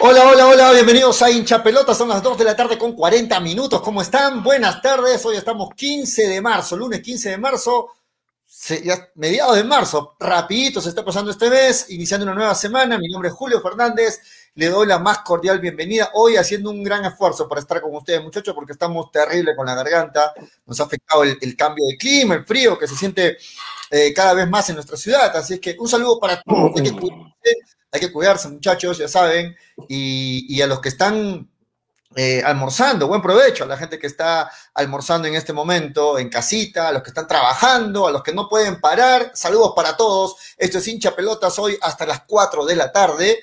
Hola, hola, hola, bienvenidos a Hincha Pelota, son las 2 de la tarde con 40 minutos, ¿cómo están? Buenas tardes, hoy estamos 15 de marzo, lunes 15 de marzo, mediados de marzo, rapidito se está pasando este mes, iniciando una nueva semana, mi nombre es Julio Fernández, le doy la más cordial bienvenida, hoy haciendo un gran esfuerzo para estar con ustedes muchachos, porque estamos terrible con la garganta, nos ha afectado el, cambio de clima, el frío que se siente eh, cada vez más en nuestra ciudad, así es que un saludo para todos, hay que cuidarse, muchachos, ya saben, y, a los que están eh, almorzando, buen provecho a la gente que está almorzando en este momento en casita, a los que están trabajando, a los que no pueden parar. Saludos para todos. Esto es hincha pelotas hoy hasta las 4 de la tarde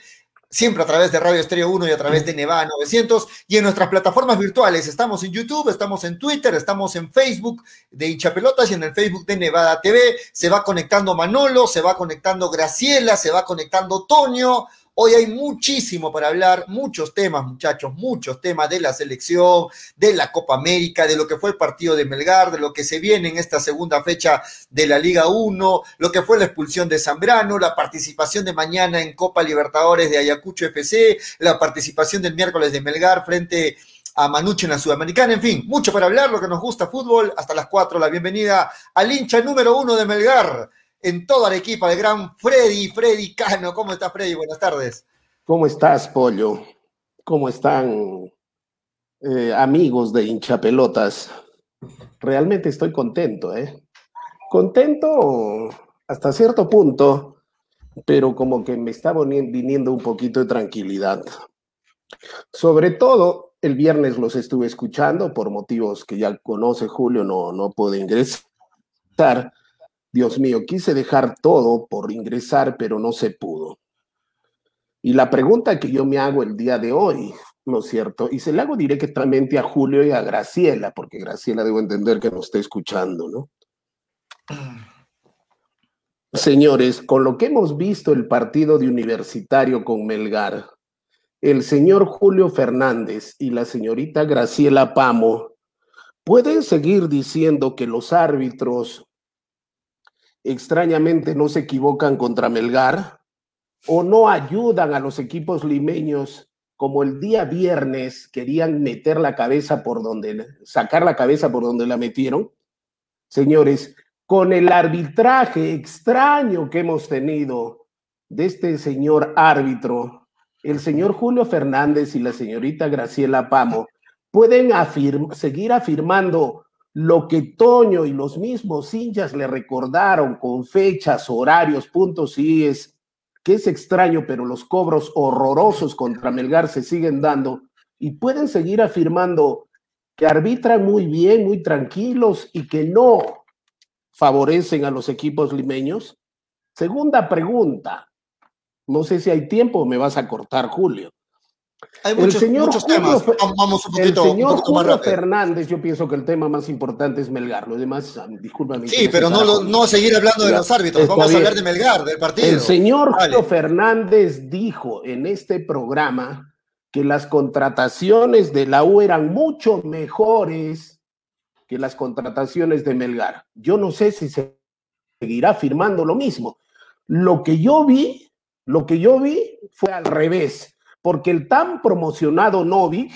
siempre a través de Radio Estéreo 1 y a través de Nevada 900 y en nuestras plataformas virtuales. Estamos en YouTube, estamos en Twitter, estamos en Facebook de Hinchapelotas y en el Facebook de Nevada TV. Se va conectando Manolo, se va conectando Graciela, se va conectando Toño. Hoy hay muchísimo para hablar, muchos temas, muchachos, muchos temas de la selección, de la Copa América, de lo que fue el partido de Melgar, de lo que se viene en esta segunda fecha de la Liga 1, lo que fue la expulsión de Zambrano, la participación de mañana en Copa Libertadores de Ayacucho FC, la participación del miércoles de Melgar frente a Manuche en la Sudamericana, en fin, mucho para hablar, lo que nos gusta fútbol, hasta las cuatro, la bienvenida al hincha número uno de Melgar, en toda la equipa, el gran Freddy, Freddy Cano. ¿Cómo está Freddy? Buenas tardes. ¿Cómo estás, Pollo? ¿Cómo están eh, amigos de hinchapelotas? Realmente estoy contento, ¿eh? Contento hasta cierto punto, pero como que me está viniendo un poquito de tranquilidad. Sobre todo, el viernes los estuve escuchando por motivos que ya conoce Julio, no, no pude ingresar Dios mío, quise dejar todo por ingresar, pero no se pudo. Y la pregunta que yo me hago el día de hoy, ¿no es cierto? Y se la hago directamente a Julio y a Graciela, porque Graciela debo entender que nos está escuchando, ¿no? Señores, con lo que hemos visto el partido de universitario con Melgar, el señor Julio Fernández y la señorita Graciela Pamo pueden seguir diciendo que los árbitros extrañamente no se equivocan contra Melgar o no ayudan a los equipos limeños como el día viernes querían meter la cabeza por donde, sacar la cabeza por donde la metieron. Señores, con el arbitraje extraño que hemos tenido de este señor árbitro, el señor Julio Fernández y la señorita Graciela Pamo pueden seguir afirmando lo que Toño y los mismos hinchas le recordaron con fechas, horarios, puntos y es que es extraño, pero los cobros horrorosos contra Melgar se siguen dando y pueden seguir afirmando que arbitran muy bien, muy tranquilos y que no favorecen a los equipos limeños. Segunda pregunta, no sé si hay tiempo, me vas a cortar, Julio. Hay muchos, muchos temas. Vamos un poquito, el señor Julio Fernández, yo pienso que el tema más importante es Melgar. Los demás, ah, discúlpame. Sí, pero no, no seguir hablando de los árbitros. Vamos a hablar de Melgar, del partido. El señor Julio Fernández dijo en este programa que las contrataciones de la U eran mucho mejores que las contrataciones de Melgar. Yo no sé si se seguirá firmando lo mismo. Lo que yo vi, lo que yo vi fue al revés porque el tan promocionado Novi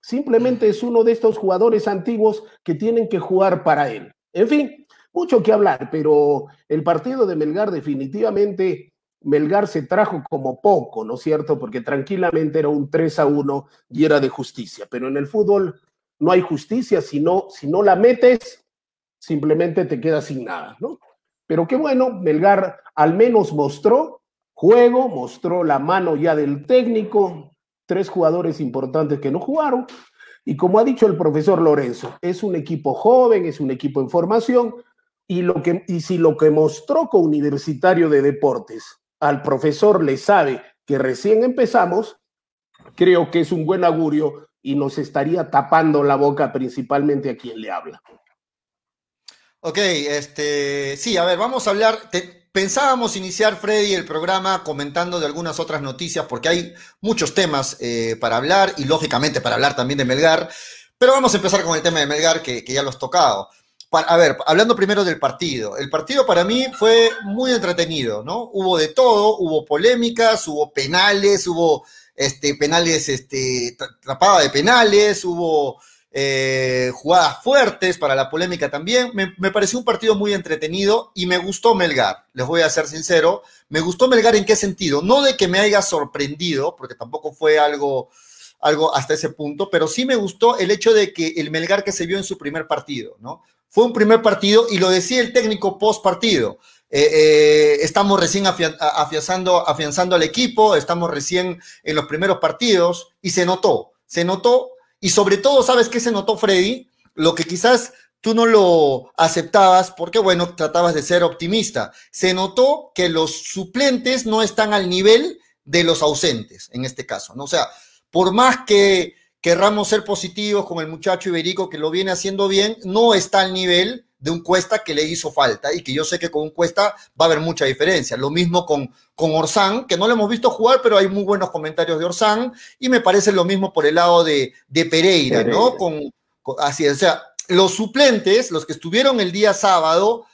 simplemente es uno de estos jugadores antiguos que tienen que jugar para él. En fin, mucho que hablar, pero el partido de Melgar definitivamente Melgar se trajo como poco, ¿no es cierto? Porque tranquilamente era un 3 a 1 y era de justicia, pero en el fútbol no hay justicia, si no, si no la metes, simplemente te quedas sin nada, ¿no? Pero qué bueno, Melgar al menos mostró juego, mostró la mano ya del técnico, tres jugadores importantes que no jugaron. Y como ha dicho el profesor Lorenzo, es un equipo joven, es un equipo en formación, y, lo que, y si lo que mostró con Universitario de Deportes al profesor le sabe que recién empezamos, creo que es un buen augurio y nos estaría tapando la boca principalmente a quien le habla. Ok, este, sí, a ver, vamos a hablar, Pensábamos iniciar, Freddy, el programa comentando de algunas otras noticias, porque hay muchos temas eh, para hablar y lógicamente para hablar también de Melgar, pero vamos a empezar con el tema de Melgar, que, ya lo has tocado. a ver, hablando primero del partido. El partido para mí fue muy entretenido, ¿no? Hubo de todo, hubo polémicas, hubo penales, hubo este, penales, este, de penales, hubo eh, jugadas fuertes para la polémica también. Me, pareció un partido muy entretenido y me gustó Melgar, les voy a ser sincero. Me gustó Melgar en qué sentido? No de que me haya sorprendido, porque tampoco fue algo, algo hasta ese punto, pero sí me gustó el hecho de que el Melgar que se vio en su primer partido, ¿no? Fue un primer partido y lo decía el técnico post partido. Eh, eh, estamos recién afianzando, afianzando al equipo, estamos recién en los primeros partidos y se notó, se notó y sobre todo, ¿sabes qué se notó, Freddy? Lo que quizás tú no lo aceptabas porque, bueno, tratabas de ser optimista. Se notó que los suplentes no están al nivel de los ausentes, en este caso, ¿no? O sea, por más que querramos ser positivos con el muchacho Iberico que lo viene haciendo bien, no está al nivel de un Cuesta que le hizo falta y que yo sé que con un Cuesta va a haber mucha diferencia. Lo mismo con, con Orsán, que no lo hemos visto jugar, pero hay muy buenos comentarios de Orsán y me parece lo mismo por el lado de, de Pereira, ¿no? Con, así, o sea, los suplentes, los que estuvieron el día sábado,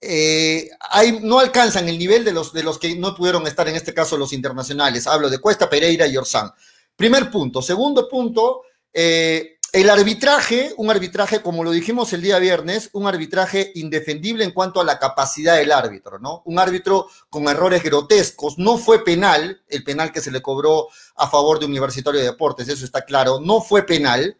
eh, hay, no alcanzan el nivel de los, de los que no pudieron estar, en este caso los internacionales. Hablo de Cuesta, Pereira y Orsán. Primer punto. Segundo punto, eh, el arbitraje, un arbitraje, como lo dijimos el día viernes, un arbitraje indefendible en cuanto a la capacidad del árbitro, ¿no? Un árbitro con errores grotescos. No fue penal, el penal que se le cobró a favor de Universitario de Deportes, eso está claro, no fue penal,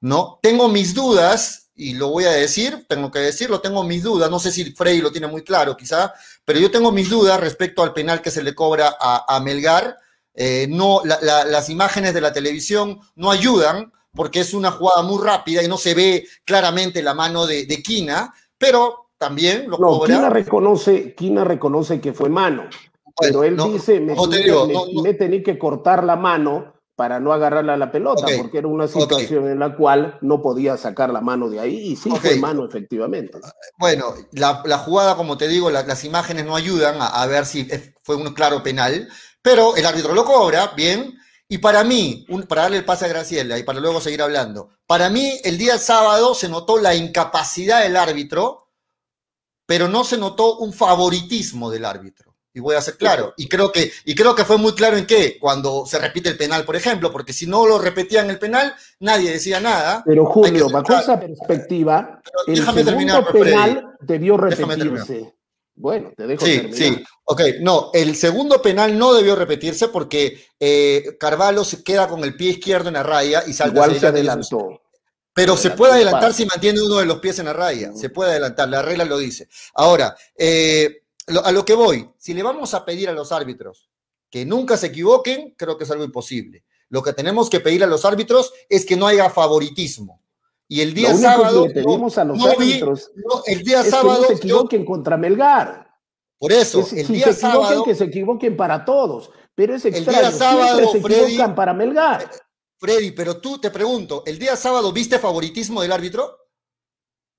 ¿no? Tengo mis dudas, y lo voy a decir, tengo que decirlo, tengo mis dudas, no sé si Frey lo tiene muy claro quizá, pero yo tengo mis dudas respecto al penal que se le cobra a, Melgar. Eh, no, las imágenes de la televisión no ayudan porque es una jugada muy rápida y no se ve claramente la mano de, de Quina, pero también lo no, Quina reconoce, Quina reconoce que fue mano, pero él dice, me, tenía que cortar la mano para no agarrarla a la pelota, porque era una situación en la cual no podía sacar la mano de ahí, y sí fue mano, efectivamente. Bueno, la, jugada, como te digo, las imágenes no ayudan a, a, ver si fue un claro penal, pero el árbitro lo cobra, bien, y para mí, para darle el pase a Graciela y para luego seguir hablando, para mí el día sábado se notó la incapacidad del árbitro, pero no se notó un favoritismo del árbitro. Y voy a ser claro. Y creo que, y creo que fue muy claro en qué, cuando se repite el penal, por ejemplo, porque si no lo repetían el penal, nadie decía nada. Pero Julio, bajo esa perspectiva, el segundo penal debió repetirse. Bueno, te dejo Sí, sí. Ok, no, el segundo penal no debió repetirse porque eh, Carvalho se queda con el pie izquierdo en la raya y salta Igual se adelantó. Pero se puede adelantar si mantiene uno de los pies en la raya. Se puede adelantar, la regla lo dice. Ahora, eh, a lo que voy, si le vamos a pedir a los árbitros que nunca se equivoquen, creo que es algo imposible. Lo que tenemos que pedir a los árbitros es que no haya favoritismo. Y el día sábado. Que pedimos a los árbitros el día sábado. Que no se equivoquen contra Melgar. Por eso, el día se sábado. Que se equivoquen para todos. Pero es extraño. El día sábado, se equivocan para Melgar. Freddy, pero tú te pregunto, ¿el día sábado viste favoritismo del árbitro?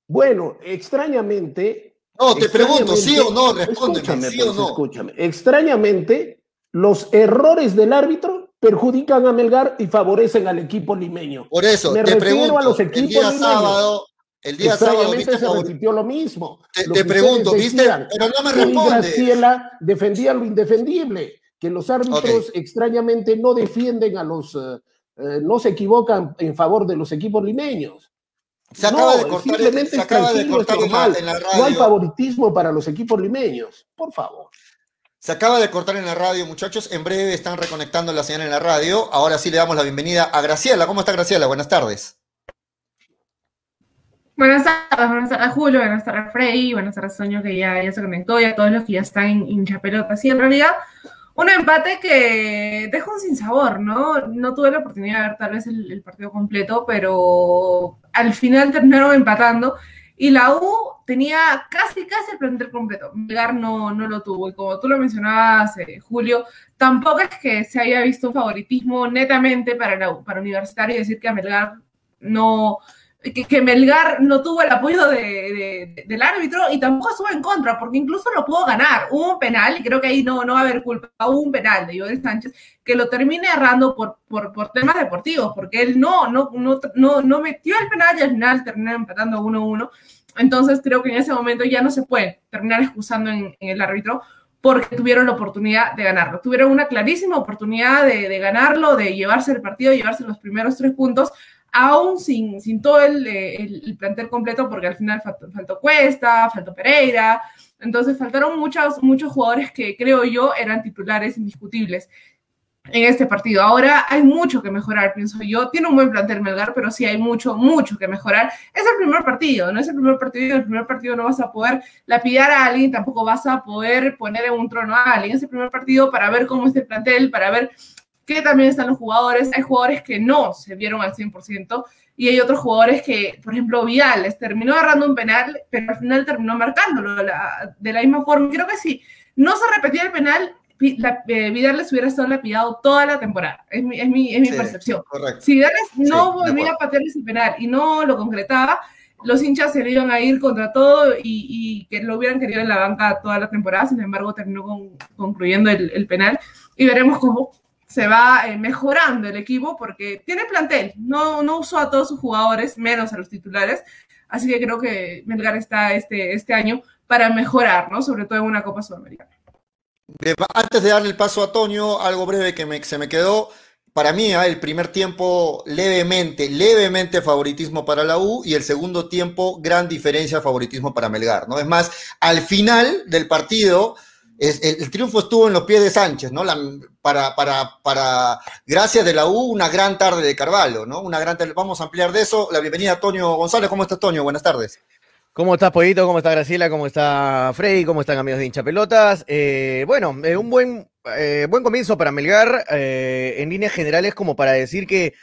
Bueno, extrañamente. No, te pregunto, ¿sí o no? Respóndeme, ¿sí o no? Escúchame. Extrañamente, los errores del árbitro perjudican a Melgar y favorecen al equipo limeño. Por eso, Me te pregunto, a los equipos el día sábado, el día sábado ¿viste se repitió lo mismo. Te, pregunto, ¿viste? Pero no me responde. Graciela defendía lo indefendible, que los árbitros extrañamente no defienden a los, eh, eh, no se equivocan en favor de los equipos limeños. Se acaba de cortar, se acaba de cortar en la radio. No hay favoritismo para los equipos limeños, por favor. Se acaba de cortar en la radio, muchachos. En breve están reconectando la señal en la radio. Ahora sí le damos la bienvenida a Graciela. ¿Cómo está Graciela? Buenas tardes. Buenas tardes, buenas tardes Julio, buenas tardes Frey, buenas tardes Soño que ya, ya se conectó y a todos los que ya están en hincha pelota. Sí, en realidad, un empate que deja un sinsabor, ¿no? No tuve la oportunidad de ver tal vez el partido completo, pero al final terminaron empatando y la U tenía casi, casi el plantel completo. Melgar no, no lo tuvo. Y como tú lo mencionabas, eh, Julio, tampoco es que se haya visto un favoritismo netamente para, la, para Universitario y decir que a Melgar no, que, Melgar no tuvo el apoyo del árbitro y tampoco estuvo en contra, porque incluso lo pudo ganar. Un penal, y creo que ahí no, no va a haber culpa, hubo un penal de Joel Sánchez que lo termine errando por, por, por, temas deportivos, porque él no, no, no, no, no metió el penal y al final terminó empatando 1-1. Entonces creo que en ese momento ya no se puede terminar excusando en, el árbitro, porque tuvieron la oportunidad de ganarlo. Tuvieron una clarísima oportunidad de, ganarlo, de llevarse el partido, llevarse los primeros tres puntos, aún sin, sin todo el, plantel completo, porque al final faltó, faltó, Cuesta, faltó Pereira, entonces faltaron muchos, muchos jugadores que creo yo eran titulares indiscutibles en este partido. Ahora hay mucho que mejorar, pienso yo. Tiene un buen plantel Melgar, pero sí hay mucho, mucho que mejorar. Es el primer partido, no es el primer partido. En el primer partido no vas a poder lapidar a alguien, tampoco vas a poder poner en un trono a alguien. Es el primer partido para ver cómo es el plantel, para ver qué también están los jugadores. Hay jugadores que no se vieron al 100% y hay otros jugadores que, por ejemplo, Vidal terminó agarrando un penal, pero al final terminó marcándolo de la misma forma. Creo que sí. No se repetía el penal, la, eh, Vidal les hubiera estado lapidado toda la temporada. Es mi, es mi, es mi percepción. Si Vidal no volvía a patear ese penal y no lo concretaba, los hinchas se le iban a ir contra todo y, que lo hubieran querido en la banca toda la temporada. Sin embargo, terminó concluyendo el, penal y veremos cómo se va eh, mejorando el equipo porque tiene plantel. No, no usó a todos sus jugadores, menos a los titulares. Así que creo que Melgar está este, este año para mejorar, ¿no? Sobre todo en una Copa Sudamericana. Antes de darle el paso a Toño, algo breve que se me quedó. Para mí, ¿ah? el primer tiempo levemente, levemente favoritismo para la U y el segundo tiempo gran diferencia favoritismo para Melgar, ¿no? Es más, al final del partido, el, triunfo estuvo en los pies de Sánchez, ¿no? para, para, para, gracias de la U, una gran tarde de Carvalho, ¿no? Una gran Vamos a ampliar de eso. La bienvenida a Toño González. ¿Cómo estás, Toño? Buenas tardes. ¿Cómo estás, Pollito? ¿Cómo está Graciela? ¿Cómo está Freddy? ¿Cómo están amigos de hincha pelotas? Eh, bueno, eh, un buen, eh, buen comienzo para Melgar, en líneas generales como para decir que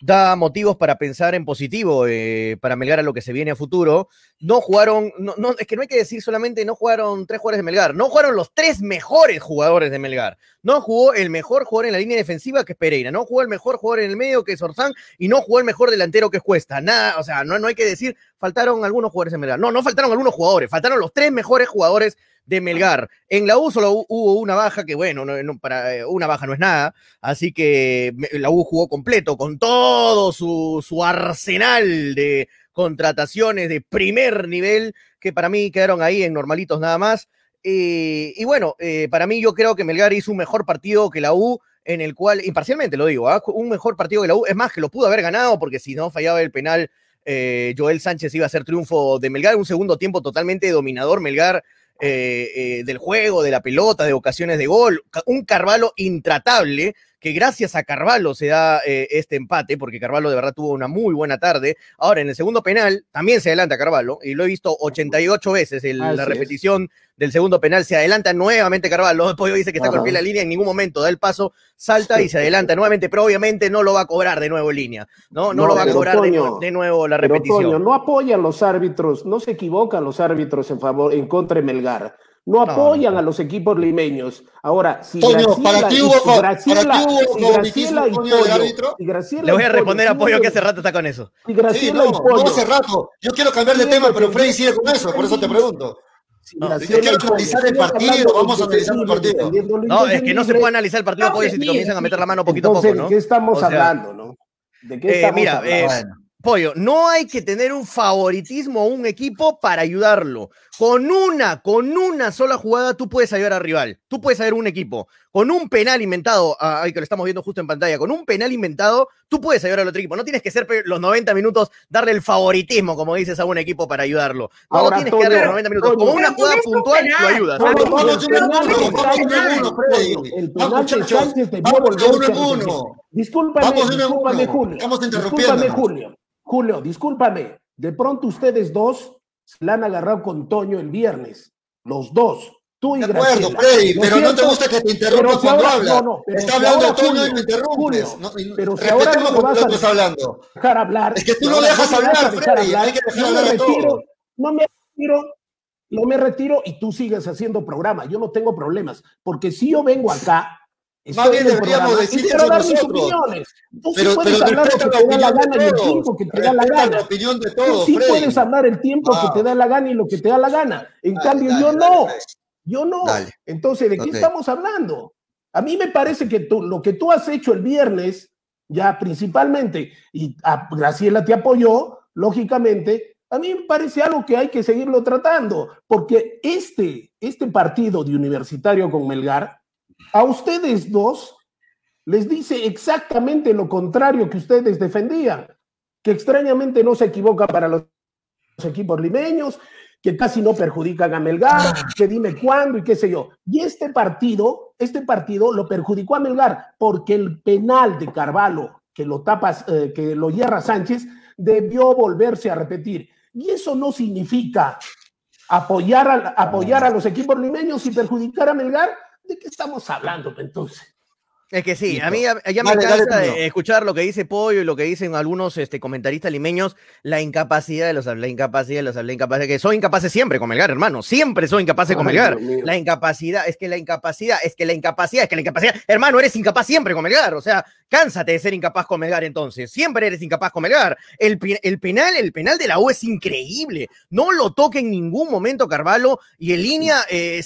da motivos para pensar en positivo eh, para Melgar a lo que se viene a futuro. No jugaron, no, no, es que no hay que decir solamente no jugaron tres jugadores de Melgar, no jugaron los tres mejores jugadores de Melgar. No jugó el mejor jugador en la línea defensiva que es Pereira, no jugó el mejor jugador en el medio que es Orzán y no jugó el mejor delantero que es Cuesta. Nada, o sea, no, no hay que decir faltaron algunos jugadores de Melgar. No, no faltaron algunos jugadores, faltaron los tres mejores jugadores de Melgar. En la U solo hubo una baja, que bueno, no, para eh, una baja no es nada, así que la U jugó completo con todo su, arsenal de contrataciones de primer nivel, que para mí quedaron ahí en normalitos nada más. Eh, y bueno, eh, para mí yo creo que Melgar hizo un mejor partido que la U, en el cual, imparcialmente lo digo, ¿ah? un mejor partido que la U, es más que lo pudo haber ganado, porque si no fallaba el penal, Joel Sánchez iba a ser triunfo de Melgar, un segundo tiempo totalmente dominador, Melgar eh, eh, del juego, de la pelota, de ocasiones de gol. Un Carvalho intratable que gracias a Carvalho se da eh, este empate, porque Carvalho de verdad tuvo una muy buena tarde. Ahora, en el segundo penal también se adelanta Carvalho, y lo he visto 88 veces en la repetición del segundo penal, se adelanta nuevamente Carvalho, después dice que está con pie la línea, en ningún momento da el paso, salta y se adelanta nuevamente, pero obviamente no lo va a cobrar de nuevo en línea, ¿no? No, lo va a cobrar de, nuevo la repetición. no apoyan los árbitros, no se equivocan los árbitros en favor, en contra de Melgar no apoyan a los equipos limeños. Ahora, si para ti hubo, Graciela, Le voy a responder a Pollo que hace rato está con eso. Si Graciela sí, no, hace rato. Yo quiero cambiar de tema, pero Freddy sigue con eso, por eso te pregunto. No, yo quiero analizar el partido, vamos a analizar el partido. No, es que no se puede analizar el partido, Pollo, si te comienzan a meter la mano poquito a poco, ¿no? ¿De qué estamos hablando, no? ¿De qué eh, estamos mira, hablando? Eh, Pollo, no hay que tener un favoritismo a un equipo para ayudarlo. Con una, con una sola jugada tú puedes ayudar al rival. Tú puedes ayudar a un equipo. Con un penal inventado, ahí que lo estamos viendo justo en pantalla, con un penal inventado, tú puedes ayudar al otro equipo. No tienes que ser los 90 minutos, darle el favoritismo, como dices, a un equipo para ayudarlo. No tienes que darle los 90 minutos. Con una jugada puntual lo ayudas. El penal de Sánchez debió Discúlpame, discúlpame, Julio. Discúlpame, Julio. Julio, discúlpame. De pronto ustedes dos se la han agarrado con Toño el viernes. Los dos. Tú y De acuerdo, Freddy, pero no te gusta que te interrumpas cuando habla. No, no, Está hablando Toño y me interrumpes. pero si ahora no lo vas a dejar hablando. hablar. Es que tú no dejas hablar, Freddy. Hay que dejar hablar a todos. No me retiro, no me retiro y tú sigues haciendo programa. Yo no tengo problemas. porque si yo vengo acá más bien deberíamos decir eso nosotros. Tú pero, sí puedes hablar lo que te da la gana y el tiempo que te da la gana. La opinión de todos, Tú sí puedes hablar el tiempo que te da la gana y lo que te da la gana. En cambio, yo no. Yo no. Entonces, ¿de qué estamos hablando? A mí me parece que tú, lo que tú has hecho el viernes, ya principalmente, y a Graciela te apoyó, lógicamente, A mí me parece algo que hay que seguirlo tratando, porque este, este partido de universitario con Melgar, a ustedes dos les dice exactamente lo contrario que ustedes defendían, que extrañamente no se equivoca para los equipos limeños, que casi no perjudican a Melgar, que dime cuándo y qué sé yo. Y este partido, este partido lo perjudicó a Melgar porque el penal de Carvalho, que lo tapas, eh, que lo hierra Sánchez, debió volverse a repetir. Y eso no significa apoyar a, apoyar a los equipos limeños y perjudicar a Melgar. ¿De qué estamos hablando entonces? Es que sí, a mí ya, me encanta escuchar lo que dice Pollo y lo que dicen algunos este, comentaristas limeños, la incapacidad de los la incapacidad de los la incapacidad, que soy incapaces siempre con Melgar, hermano, siempre soy incapaces con Melgar. La incapacidad, es que la incapacidad, es que la incapacidad, es que la incapacidad, hermano, eres incapaz siempre con Melgar, o sea, cánsate de ser incapaz con Melgar entonces, siempre eres incapaz con Melgar. El, el penal, el penal de la U es increíble, no lo toque en ningún momento Carvalho. Y en línea, eh,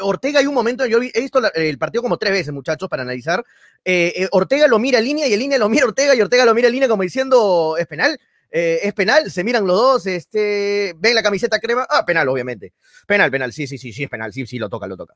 Ortega hay un momento, yo he visto el partido como tres veces, muchachos, para analizar, eh, eh, Ortega lo mira a línea y en línea lo mira Ortega y Ortega lo mira a línea como diciendo, ¿es penal? Eh, es penal, se miran los dos, este, ven la camiseta crema, ah, penal, obviamente. Penal, penal, sí, sí, sí, sí, es penal, sí, sí, lo toca, lo toca.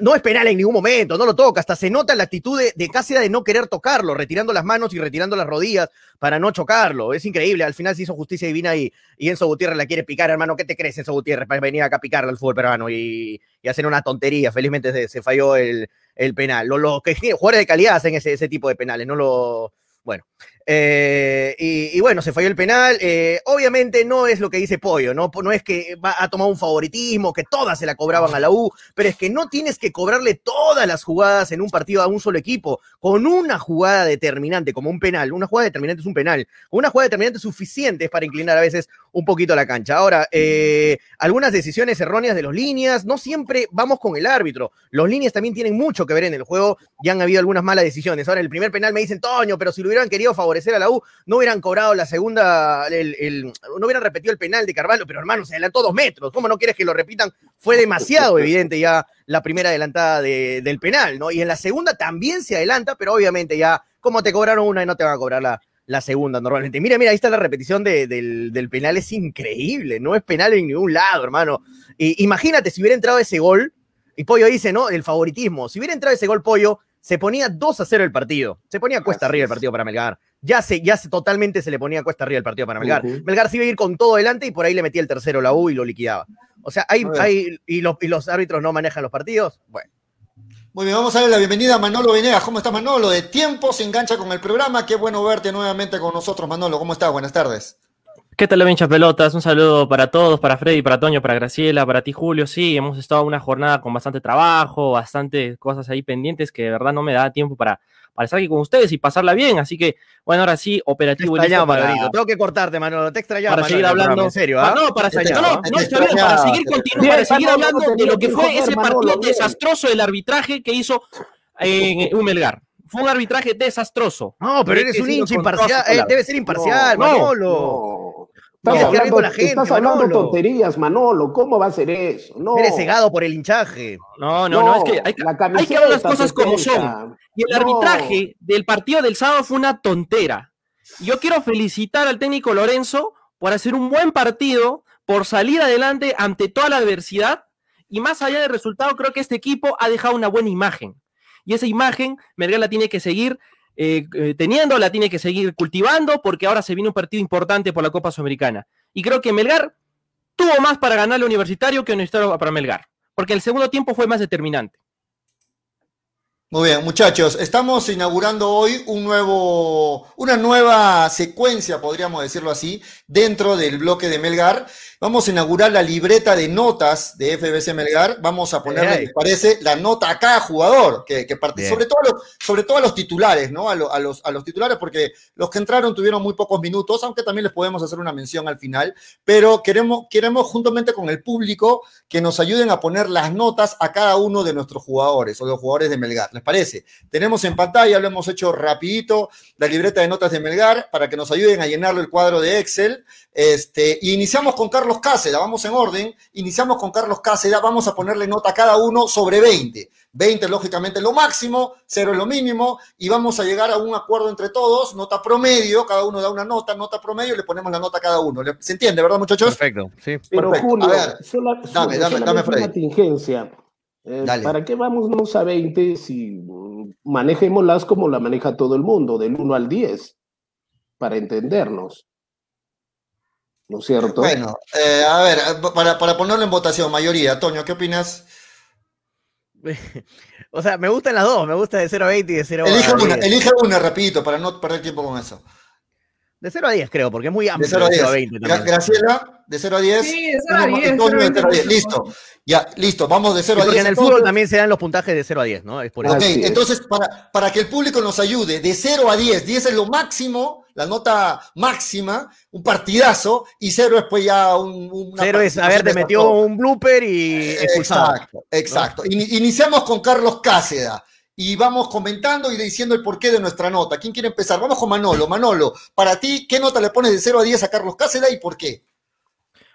No es penal en ningún momento, no lo toca, hasta se nota la actitud de, de de no querer tocarlo, retirando las manos y retirando las rodillas para no chocarlo. Es increíble, al final se hizo justicia divina y, y Enzo Gutiérrez la quiere picar, hermano, ¿qué te crees, Enzo Gutiérrez, para venir acá a picarle al fútbol peruano y, y hacer una tontería? Felizmente se, falló el, el penal. Los, que jugadores de calidad hacen ese, ese tipo de penales, no lo... Bueno, eh, y, bueno, se falló el penal. Eh, obviamente no es lo que dice Pollo, ¿no? No es que va a tomar un favoritismo, que todas se la cobraban a la U, pero es que no tienes que cobrarle todas las jugadas en un partido a un solo equipo, con una jugada determinante, como un penal. Una jugada determinante es un penal. Una jugada determinante suficiente para inclinar a veces un poquito la cancha. Ahora, eh, algunas decisiones erróneas de los líneas, no siempre vamos con el árbitro. Los líneas también tienen mucho que ver en el juego y han habido algunas malas decisiones. Ahora, el primer penal me dicen, Toño, pero si lo hubieran querido favorecer favorecer a la U, no hubieran cobrado la segunda, el, no hubieran repetido el penal de Carvalho, pero hermano, se adelantó dos metros. ¿Cómo no quieres que lo repitan? Fue demasiado evidente ya la primera adelantada del penal, ¿no? Y en la segunda también se adelanta, pero obviamente ya, como te cobraron una y no te van a cobrar la, la segunda normalmente. Mira, mira, ahí está la repetición del, penal, es increíble, no es penal en ningún lado, hermano. Imagínate si hubiera entrado ese gol, y Pollo dice, ¿no? El favoritismo. Si hubiera entrado ese gol, Pollo, se ponía 2 a 0 el partido. Se ponía cuesta arriba el partido para Melgar ya se, ya se totalmente se le ponía cuesta arriba el partido para Melgar. Melgar se iba a ir con todo delante y por ahí le metía el tercero la U y lo liquidaba. O sea, hay, hay y, los, y los árbitros no manejan los partidos. Bueno. Muy bien, vamos a darle la bienvenida a Manolo Venegas. ¿Cómo estás, Manolo? De tiempo se engancha con el programa. Qué bueno verte nuevamente con nosotros, Manolo. ¿Cómo estás? Buenas tardes. ¿Qué tal, hinchas pelotas? Un saludo para todos, para Freddy, para Toño, para Graciela, para ti, Julio. Sí, hemos estado una jornada con bastante trabajo, bastante cosas ahí pendientes que de verdad no me da tiempo para, para estar aquí con ustedes y pasarla bien. Así que, bueno, ahora sí, operativo. Te extrañaba, Tengo que cortarte, Manolo. Te extrañaba. Para seguir hablando. En serio, ¿ah? No, para, seguir, no, no, para seguir para seguir hablando de lo que fue ese partido desastroso del arbitraje que hizo en Humelgar. Fue un arbitraje desastroso. No, pero eres un hincha imparcial. Eh, debe ser imparcial, Manolo. Estás hablando, la gente, estás hablando tonterías, Manolo. ¿Cómo va a ser eso? No. Eres cegado por el hinchaje. No, no, no, es que hay, hay que ver las cosas como son. Y el arbitraje del partido del sábado fue una tontera. Yo quiero felicitar al técnico Lorenzo por hacer un buen partido, por salir adelante ante toda la adversidad. Y más allá del resultado, creo que este equipo ha dejado una buena imagen. Y esa imagen, Melgar la tiene que seguir eh, eh, teniendo, la tiene que seguir cultivando porque ahora se viene un partido importante por la Copa Sudamericana. Y creo que Melgar tuvo más para ganar el universitario que Universitario para Melgar, porque el segundo tiempo fue más determinante. Muy bien, muchachos, estamos inaugurando hoy un nuevo, una nueva secuencia, podríamos decirlo así, dentro del bloque de Melgar. Vamos a inaugurar la libreta de notas de FBC Melgar. Vamos a ponerle, ¿les parece, la nota a cada jugador, que, que sobre, todo los, sobre todo a los titulares, ¿no? A, los, a los titulares, porque los que entraron tuvieron muy pocos minutos, aunque también les podemos hacer una mención al final. Pero queremos, queremos juntamente con el público que nos ayuden a poner las notas a cada uno de nuestros jugadores o los jugadores de Melgar. ¿Les parece? Tenemos en pantalla, lo hemos hecho rapidito, la libreta de notas de Melgar para que nos ayuden a llenarlo el cuadro de Excel. Este, y iniciamos con Carlos Cáceres, vamos en orden, iniciamos con Carlos Cáceres, vamos a ponerle nota a cada uno sobre 20. 20 lógicamente lo máximo, 0 es lo mínimo, y vamos a llegar a un acuerdo entre todos, nota promedio, cada uno da una nota, nota promedio, le ponemos la nota a cada uno. ¿Se entiende, verdad, muchachos? Perfecto, sí. Pero Perfecto. Julio, dame, dame, dame, Freddy. una tingencia. Eh, ¿Para qué vamos a 20 si manejémoslas como la maneja todo el mundo, del 1 al 10, para entendernos? ¿No es cierto? Bueno, eh, a ver, para, para ponerlo en votación, mayoría, Toño, ¿qué opinas? o sea, me gustan las dos, me gusta de 0 a 20 y de 0 elige a Una, elige una, repito, para no perder tiempo con eso. De 0 a 10 creo, porque es muy amplio. De 0 a 10. 0 a 20 Graciela, de 0 a 10. Sí, de 0 a 10. Toño, de 0 a 10. Listo. Ya, listo, vamos de 0 sí, a 10. en el entonces. fútbol también se dan los puntajes de 0 a 10, ¿no? Es por eso. Ok, entonces para, para que el público nos ayude, de 0 a 10, 10 es lo máximo, la nota máxima, un partidazo, y 0 es pues ya un... Una 0 es haberte metió un blooper y expulsado. Exacto, exacto. ¿no? Iniciamos con Carlos Cáceda y vamos comentando y diciendo el porqué de nuestra nota. ¿Quién quiere empezar? Vamos con Manolo. Manolo, para ti, ¿qué nota le pones de 0 a 10 a Carlos Cáceda y por qué?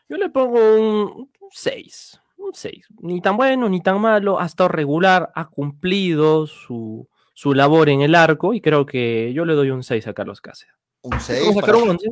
Yo le pongo un 6, un 6. Ni tan bueno ni tan malo, ha estado regular, ha cumplido su, su labor en el arco y creo que yo le doy un 6 a Carlos Cáceres. ¿Un 6? ¿Cómo sacar un 11?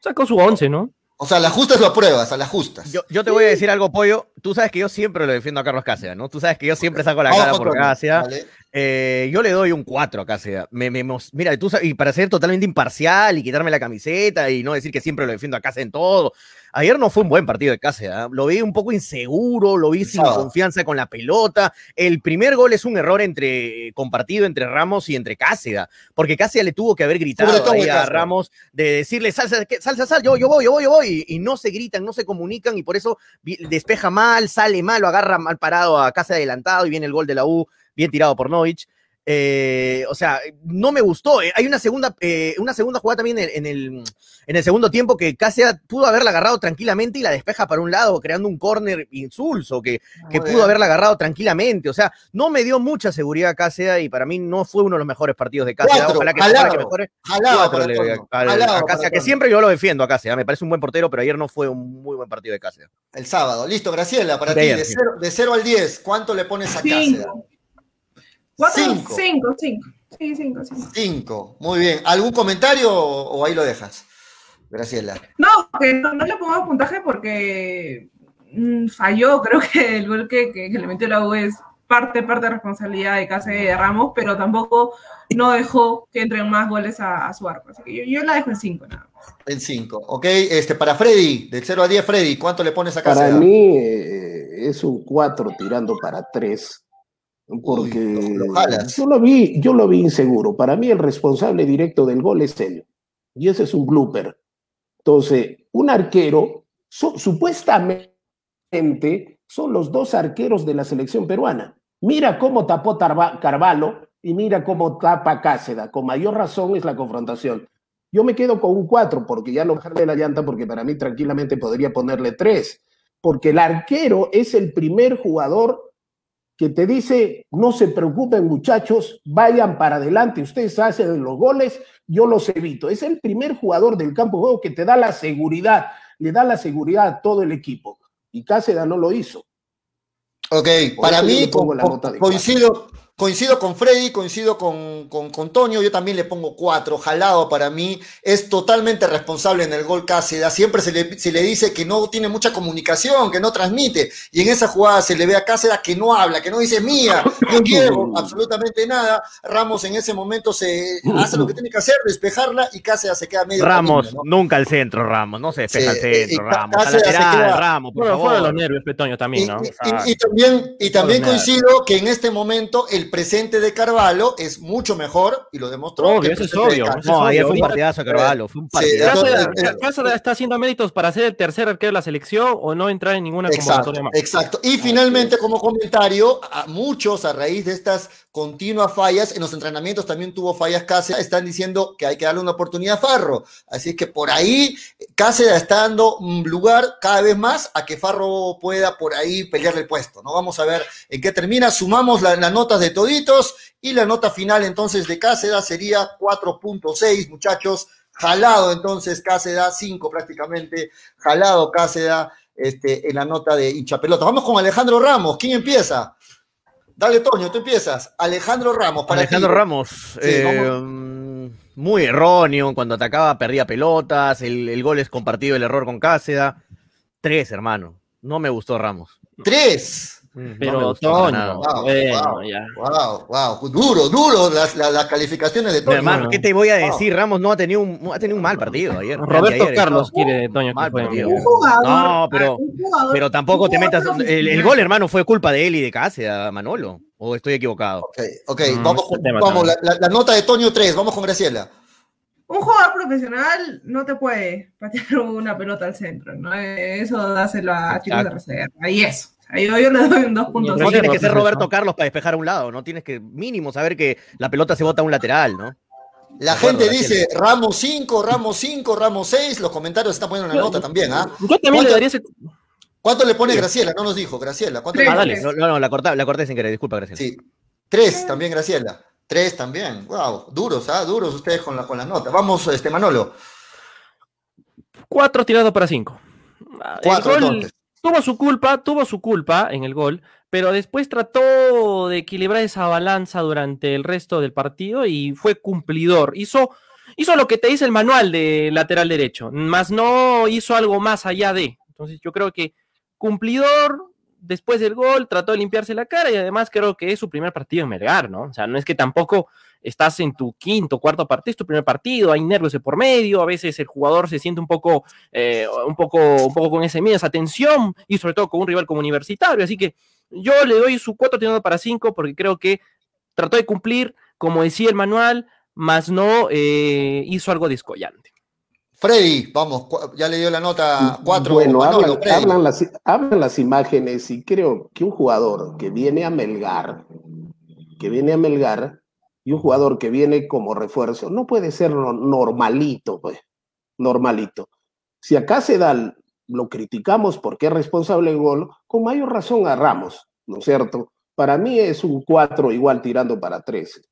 Sacó su 11, ¿no? O sea, las justas lo apruebas, a las justas. Yo, yo te voy a decir algo, Pollo. Tú sabes que yo siempre lo defiendo a Carlos Cáceres, ¿no? Tú sabes que yo siempre saco la cara por Cáceres. Vale. Eh, yo le doy un 4 a Cáceres. Me, me, mira, tú sabes, y para ser totalmente imparcial y quitarme la camiseta y no decir que siempre lo defiendo a Cáceres en todo. Ayer no fue un buen partido de Cáceres. ¿eh? Lo vi un poco inseguro, lo vi sin confianza con la pelota. El primer gol es un error entre compartido entre Ramos y entre Cáceres, porque Cáceres le tuvo que haber gritado ahí a Ramos de decirle salsa, salsa, sal, yo, yo voy, yo voy, yo voy, y, y no se gritan, no se comunican y por eso despeja mal, sale mal, lo agarra mal parado a Cáceres adelantado y viene el gol de la U bien tirado por Novich. Eh, o sea, no me gustó. Hay una segunda, eh, una segunda jugada también en, en, el, en el segundo tiempo que Cáceres pudo haberla agarrado tranquilamente y la despeja para un lado, creando un córner insulso que, que pudo haberla agarrado tranquilamente. O sea, no me dio mucha seguridad Cáceres y para mí no fue uno de los mejores partidos de Cáceres. Cuatro, Ojalá que, jalado, que mejore. jalado Cuatro para le- Toño, a- a jalado Cáceres, que siempre yo lo defiendo a Cáceres. Me parece un buen portero, pero ayer no fue un muy buen partido de Cáceres. El sábado. Listo, Graciela, para ti, de sí. 0 de cero al 10, ¿cuánto le pones a Cáceres? 5. 4, Cinco. 5, 5. Sí, 5, 5. 5. Muy bien. ¿Algún comentario o, o ahí lo dejas? Graciela. No, que no, no le pongo puntaje porque mm, falló. Creo que el gol que, que, que le metió la U es parte, parte de responsabilidad de Cáceres de Ramos, pero tampoco no dejó que entren más goles a, a su arco. Así que yo, yo la dejo en 5 nada más. En 5. Ok, este, para Freddy, del 0 a 10, Freddy, ¿cuánto le pones a Para Cáceres? mí eh, es un 4 tirando para 3. Porque Uy, lo- yo lo vi, yo lo vi inseguro. Para mí el responsable directo del gol es él. Y ese es un blooper. Entonces, un arquero, so- supuestamente son los dos arqueros de la selección peruana. Mira cómo tapó Tarva- Carvalho y mira cómo tapa Cáceda. Con mayor razón es la confrontación. Yo me quedo con un 4 porque ya no bajarle la llanta porque para mí tranquilamente podría ponerle 3. Porque el arquero es el primer jugador que te dice, no se preocupen muchachos, vayan para adelante, ustedes hacen los goles, yo los evito. Es el primer jugador del campo de juego que te da la seguridad, le da la seguridad a todo el equipo. Y Cáceres no lo hizo. Ok, Por para mí co- co- coincido, coincido con Freddy, coincido con, con, con Toño, yo también le pongo 4, jalado para mí, es totalmente responsable en el gol Cáceres, siempre se le, se le dice que no tiene mucha comunicación, que no transmite, y en esa jugada se le ve a Cáceres que no habla, que no dice mía, no quiero absolutamente nada, Ramos en ese momento se hace lo que tiene que hacer, despejarla, y Cáceres se queda medio Ramos, camino, ¿no? nunca al centro, Ramos. No se despeja Sí, al centro, y Ramos. A Cáceres se lateral, queda- Ramos, por Bueno, favor. fuera de los nervios, Petoño, también, Y, ¿no? y- y- y también, y también coincido que en este momento el presente de Carvalho es mucho mejor y lo demostró. Obvio, eso es obvio. No, ayer obvio. fue un partidazo, Carvalho. Fue un Sí, partidazo. Cáceres eh, eh, está haciendo méritos para ser el tercer arquero de la selección o no entrar en ninguna Exacto, convocatoria más. exacto. Y finalmente, como comentario, a muchos a raíz de estas continuas fallas, en los entrenamientos también tuvo fallas Cáceres, están diciendo que hay que darle una oportunidad a Farro. Así es que por ahí Cáceres está dando un lugar cada vez más a que Farro pueda por ahí pelearle el puesto. ¿no? Vamos a ver en qué termina. Sumamos la- las notas de toditos y la nota final entonces de Cáceres sería 4.6, muchachos. Jalado entonces Cáceres, 5 prácticamente. Jalado Cáceres este, en la nota de hinchapelota. Vamos con Alejandro Ramos. ¿Quién empieza? Dale, Toño, tú empiezas. Alejandro Ramos. Para Alejandro Ramos. Eh, muy erróneo. Cuando atacaba perdía pelotas. El, gol es compartido el error con Cáceda. Tres, hermano. No me gustó Ramos. Tres. Pero Toño, wow, wow, wow, duro, duro las, las, calificaciones de Toño. hermano, ¿qué te voy a decir? Ramos no ha tenido un, ha tenido un mal partido ayer. Roberto Carlos quiere Toño mal partido. no, pero, pero tampoco te metas. El, gol, hermano, fue culpa de él y de Cáceres, Manolo. ¿O estoy equivocado? Ok, okay. Mm, vamos, vamos la, la, nota de Toño 3, vamos con Graciela. Un jugador profesional no te puede patear una pelota al centro, ¿no? Eso dáselo a chicos de reserva. Y eso. Ahí yo, le doy un dos puntos. No tienes que ser Roberto Carlos para despejar a un lado, ¿no? Tienes que mínimo saber que la pelota se bota a un lateral, ¿no? La gente dice Ramos 5, Ramos 5, Ramos 6. Los comentarios están poniendo una nota también, ¿ah? Yo también le daría ese... ¿Cuánto le pone Graciela? No nos dijo, Graciela. ¿Cuánto ah, dale. No, no, la, corté, la corté sin querer, disculpa, Graciela. Sí. Tres también, Graciela. Tres también. Wow, duros, ¿ah? Duros ustedes con la, con la nota. Vamos, este Manolo. Cuatro tirados para cinco. Cuatro, entonces. Tuvo su culpa, tuvo su culpa en el gol, pero después trató de equilibrar esa balanza durante el resto del partido y fue cumplidor. Hizo, hizo lo que te dice el manual de lateral derecho, más no hizo algo más allá de. Entonces yo creo que cumplidor, después del gol, trató de limpiarse la cara y además creo que es su primer partido en Melgar, ¿no? O sea, no es que tampoco estás en tu quinto, cuarto partido, es tu primer partido, hay nervios de por medio, a veces el jugador se siente un poco, eh, un poco, un poco con ese miedo, esa tensión, y sobre todo con un rival como universitario. Así que yo le doy su cuatro tirando para cinco porque creo que trató de cumplir, como decía el manual, más no eh, hizo algo descollante. Freddy, vamos, ya le dio la nota cuatro. Bueno, hablan, las, hablan las imágenes y creo que un jugador que viene a Melgar, que viene a Melgar, y un jugador que viene como refuerzo no puede ser normalito, pues, normalito. Si acá se da, lo criticamos porque es responsable del gol, con mayor razón a Ramos, ¿no es cierto? Para mí es un 4 igual tirando para 13.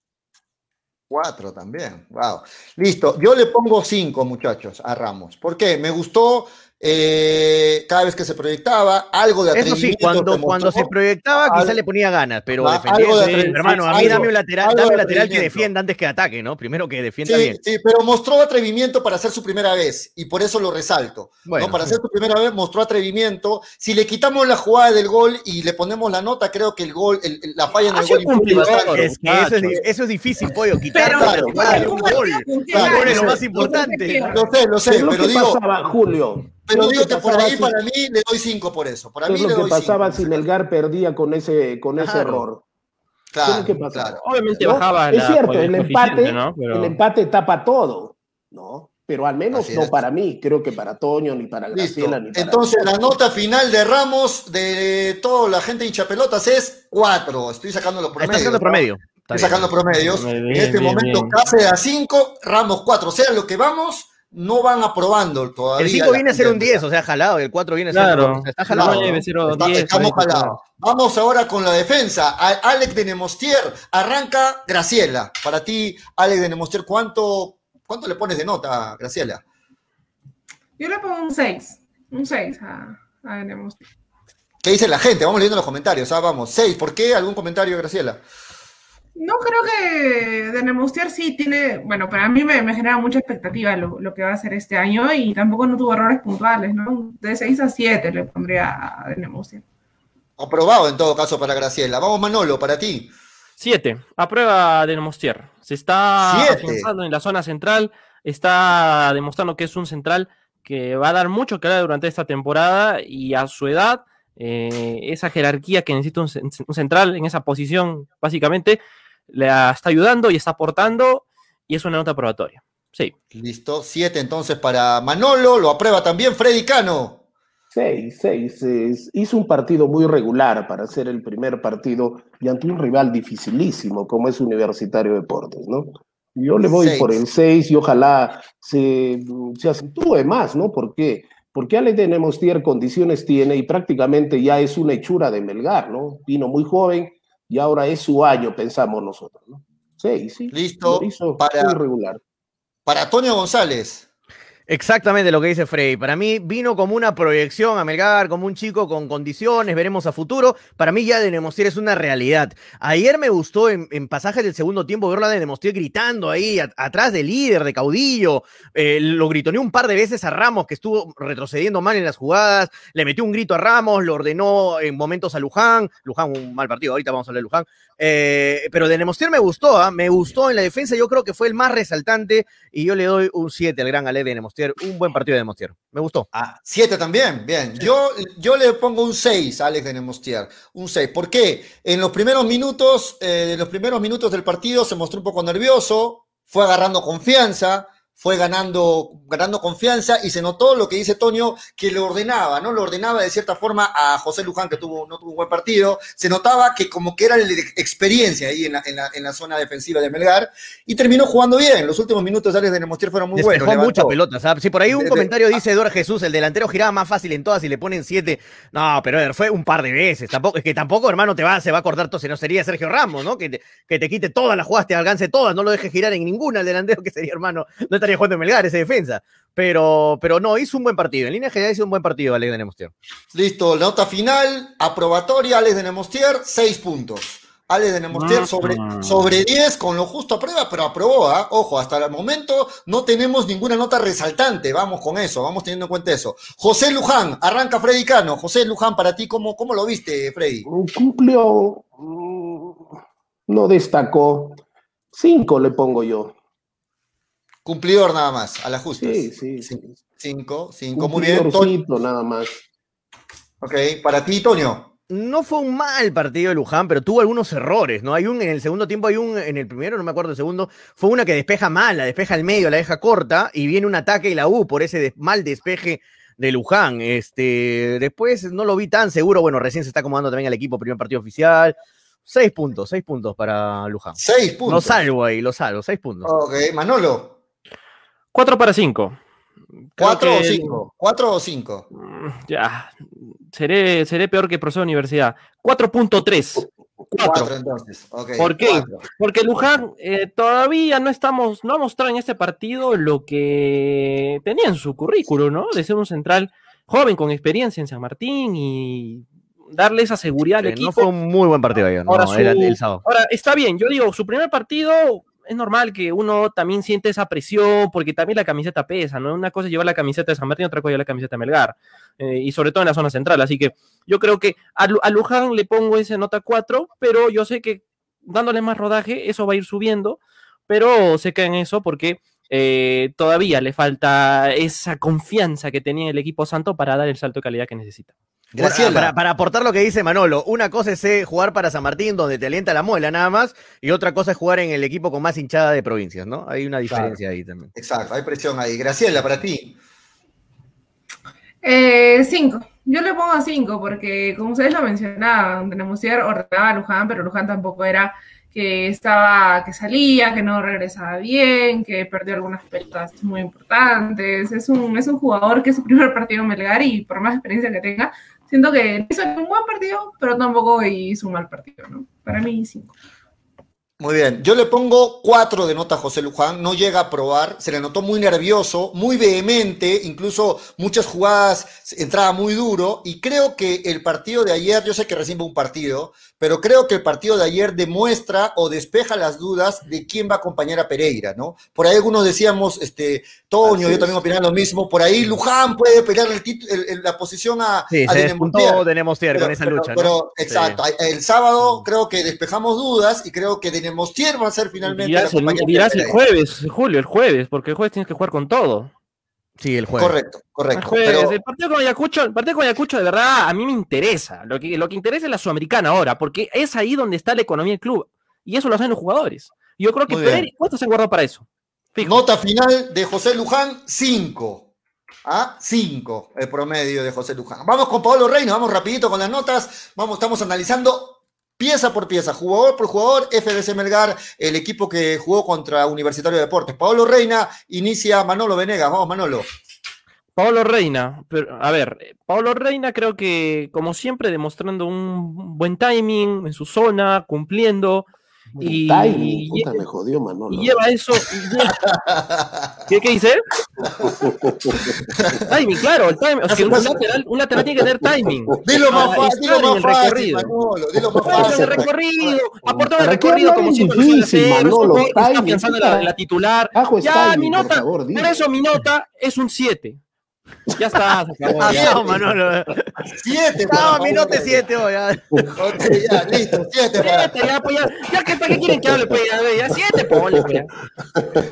4 también, wow. Listo, yo le pongo 5 muchachos a Ramos. ¿Por qué? Me gustó eh, cada vez que se proyectaba, algo de atrevimiento. Eso sí, cuando, cuando se proyectaba quizá le ponía ganas, pero hermano, a mí dame un lateral, dame un lateral que defienda antes que ataque, ¿no? Primero que defienda sí, bien. Sí, pero mostró atrevimiento para hacer su primera vez, y por eso lo resalto. ¿no? Para hacer su primera vez mostró atrevimiento. Si le quitamos la jugada del gol y le ponemos la nota, creo que el gol, el, la falla en el gol es que eso, es, eso es difícil, pollo, quitar pero, un gol. Un gol es lo más importante. Lo sé, lo sé, pero digo. Julio? Pero digo que, por ahí para mí le doy cinco por eso. Para mí es lo que pasaba si Melgar perdía con ese, con ese error. Claro, claro. Obviamente bajaba Es cierto, el empate, el empate tapa todo, ¿no? Pero al menos no para mí, creo que para Toño, ni para Graciela, ni para Entonces, la nota final de Ramos de toda la gente hincha pelotas es cuatro. Estoy sacando los promedios. sacando promedio. Estoy sacando promedios. en este momento, Cáceres a cinco, Ramos cuatro. Sea lo que vamos, no van aprobando todavía. El 5 viene a ser un 10, o sea, jalado, el 4 viene a ser claro. está jalado. estamos jalados. Vamos ahora con la defensa. Alex de Nemostier, arranca Graciela. Para ti, Alex de Nemostier, ¿cuánto, cuánto le pones de nota, Graciela? Yo le pongo un 6. Un 6 a, a Nemostier. ¿Qué dice la gente? Vamos leyendo los comentarios. Ah, vamos, 6. ¿Por qué? ¿Algún comentario, Graciela? No creo que de Nemostier sí tiene, bueno, para mí me, genera mucha expectativa lo, que va a hacer este año y tampoco no tuvo errores puntuales, ¿no? De 6 a 7 le pondría a de Nemostier. Aprobado en todo caso para Graciela. Vamos Manolo, para ti. 7. Aprueba de Nemostier. Se está avanzando en la zona central, está demostrando que es un central que va a dar mucho que hablar durante esta temporada y a su edad, eh, esa jerarquía que necesita un central en esa posición, básicamente, le está ayudando y está aportando y es una nota probatoria. Sí. Listo, siete entonces para Manolo, lo aprueba también Freddy Cano. Seis, seis. hizo un partido muy regular para ser el primer partido y ante un rival dificilísimo como es Universitario Deportes, ¿no? Yo le voy por el seis y ojalá se, se acentúe más, ¿no? ¿Por qué? Porque Ale de Nemostier condiciones tiene y prácticamente ya es una hechura de Melgar, ¿no? Vino muy joven, y ahora es su año, pensamos nosotros. ¿no? Sí, sí. Listo. para, regular. Para Antonio González. Exactamente lo que dice Frey. Para mí vino como una proyección a Melgar, como un chico con condiciones, veremos a futuro. Para mí ya de Nemostier es una realidad. Ayer me gustó en, pasajes del segundo tiempo verlo a de Nemostier gritando ahí atrás del líder, de caudillo. Eh, lo gritoneó un par de veces a Ramos, que estuvo retrocediendo mal en las jugadas. Le metió un grito a Ramos, lo ordenó en momentos a Luján. Luján, un mal partido, ahorita vamos a hablar de Luján. Eh, pero de Nemostier me gustó, ¿ah? me gustó en la defensa. Yo creo que fue el más resaltante y yo le doy un 7 al gran Ale de Nemostier un buen partido de Nemostier. Me gustó. Ah, siete también, bien. Yo, yo le pongo un 6 a Alex de Nemostier. Un 6. ¿Por qué? En los primeros minutos, eh, los primeros minutos del partido se mostró un poco nervioso, fue agarrando confianza, fue ganando, ganando confianza y se notó lo que dice Toño, que lo ordenaba, ¿no? Lo ordenaba de cierta forma a José Luján, que tuvo, no tuvo un buen partido. Se notaba que como que era la experiencia ahí en la, en la, en la zona defensiva de Melgar y terminó jugando bien. Los últimos minutos de Alex de Nemostier fueron muy Despejó buenos. muchas pelotas. ¿sabes? Si por ahí un comentario dice Eduardo Jesús, el delantero giraba más fácil en todas y le ponen siete. No, pero fue un par de veces. Tampoco, es que tampoco, hermano, te va, se va a acordar todo. Si no sería Sergio Ramos, ¿no? Que te, que te quite todas las jugadas, te alcance todas, no lo dejes girar en ninguna el delantero que sería, hermano. No estaría jugando en Melgar ese defensa. Pero, pero no, hizo un buen partido. En línea general hizo un buen partido Alex de Nemostier. Listo, nota final, aprobatoria, Alex de Nemostier, seis puntos. Alex de Nemostier ah. sobre, sobre 10 con lo justo a prueba, pero aprobó, ¿ah? ojo, hasta el momento no tenemos ninguna nota resaltante, vamos con eso, vamos teniendo en cuenta eso. José Luján, arranca Freddy Cano. José Luján, para ti, ¿cómo, cómo lo viste, Freddy? Cumplió, mm, no destacó, cinco le pongo yo. Cumplidor nada más, a la justa. Sí, sí, sí. Cinco, cinco, muy bien. nada más. Ok, para ti, Toño. No fue un mal partido de Luján, pero tuvo algunos errores, ¿no? Hay un, en el segundo tiempo hay un, en el primero, no me acuerdo el segundo, fue una que despeja mal, la despeja al medio, la deja corta, y viene un ataque y la U por ese mal despeje de Luján. Este, después no lo vi tan seguro, bueno, recién se está acomodando también al equipo, primer partido oficial. Seis puntos, seis puntos para Luján. Seis puntos. Lo salvo ahí, lo salvo, seis puntos. Ok, Manolo. 4 para 5. ¿Cuatro o cinco? ¿Cuatro o cinco? Mm, ya, seré, seré peor que profesor de universidad. 4.3. 4 entonces. ¿Por qué? Porque Luján eh, todavía no estamos, no ha mostrado en este partido lo que tenía en su currículo, ¿no? De ser un central joven con experiencia en San Martín y darle esa seguridad al equipo. No fue un muy buen partido ayer, ahora, ahora, está bien, yo digo, su primer partido es normal que uno también siente esa presión, porque también la camiseta pesa, ¿no? Una cosa es llevar la camiseta de San Martín, otra cosa es llevar la camiseta de Melgar, eh, y sobre todo en la zona central. Así que yo creo que a, Luján le pongo esa nota 4, pero yo sé que dándole más rodaje, eso va a ir subiendo, pero se queda en eso porque eh, todavía le falta esa confianza que tenía el equipo santo para dar el salto de calidad que necesita. Gracias. Para, aportar lo que dice Manolo, una cosa es eh, jugar para San Martín, donde te alienta la muela nada más, y otra cosa es jugar en el equipo con más hinchada de provincias, ¿no? Hay una diferencia ahí también. Exacto, hay presión ahí. Graciela, para ti. Eh, cinco. Yo le pongo cinco, porque como ustedes lo mencionaban, tenemos ordenaba a Luján, pero Luján tampoco era que estaba, que salía, que no regresaba bien, que perdió algunas pelotas muy importantes. Es un, es un jugador que es su primer partido en Melgar y por más experiencia que tenga, siento que hizo un buen partido, pero tampoco hizo un mal partido, ¿no? Para mí, cinco. Muy bien, yo le pongo cuatro de nota a José Luján, no llega a probar, se le notó muy nervioso, muy vehemente, incluso muchas jugadas entraba muy duro y creo que el partido de ayer, yo sé que recién un partido, pero creo que el partido de ayer demuestra o despeja las dudas de quién va a acompañar a Pereira, ¿no? Por ahí algunos decíamos, este, Toño, yo también opinaba lo mismo, por ahí Luján puede pelear el, la posición a, sí, a se tenemos con esa lucha, pero, exacto, el sábado creo que despejamos dudas y creo que Mostier va a ser finalmente. Dirás, el, el jueves, Julio, el jueves, porque el jueves tienes que jugar con todo. Sí, el jueves. Correcto, correcto. El, partido con Ayacucho, el partido con Ayacucho, de verdad, a mí me interesa. Lo que, lo que interesa es la Sudamericana ahora, porque es ahí donde está la economía del club. Y eso lo hacen los jugadores. Yo creo que Pérez ¿cuánto se han guardado para eso? Nota final de José Luján, 5. ¿Ah? 5 el promedio de José Luján. Vamos con Pablo Reina, vamos rapidito con las notas. Vamos, estamos analizando pieza por pieza, jugador por jugador, FDC Melgar, el equipo que jugó contra Universitario de Deportes. Pablo Reina inicia Manolo Venegas. Vamos, Manolo. Pablo Reina, a ver, Pablo Reina creo que como siempre demostrando un buen timing en su zona, cumpliendo. Y, timing, puta, me jodió, Manolo. Y lleva eso. ¿Qué, ¿Qué dice? timing, claro, el timing. O sea, un, lateral, un lateral tiene que tener timing. Dilo más fácil, dilo más fácil, Manolo. Dilo más fácil. el recorrido, aportar el recorrido como lo hacer. Manolo, está pensando en la, titular. Ya, mi nota, por eso mi nota es un 7. Ya está, se acabó. Ya. Manolo. Siete, no, minuto siete hoy. Ya. Ok, ya, listo, siete. Siete, ya, pues ya, ya que para qué quieren que hable, pues ya, ya siete, ponle, pues.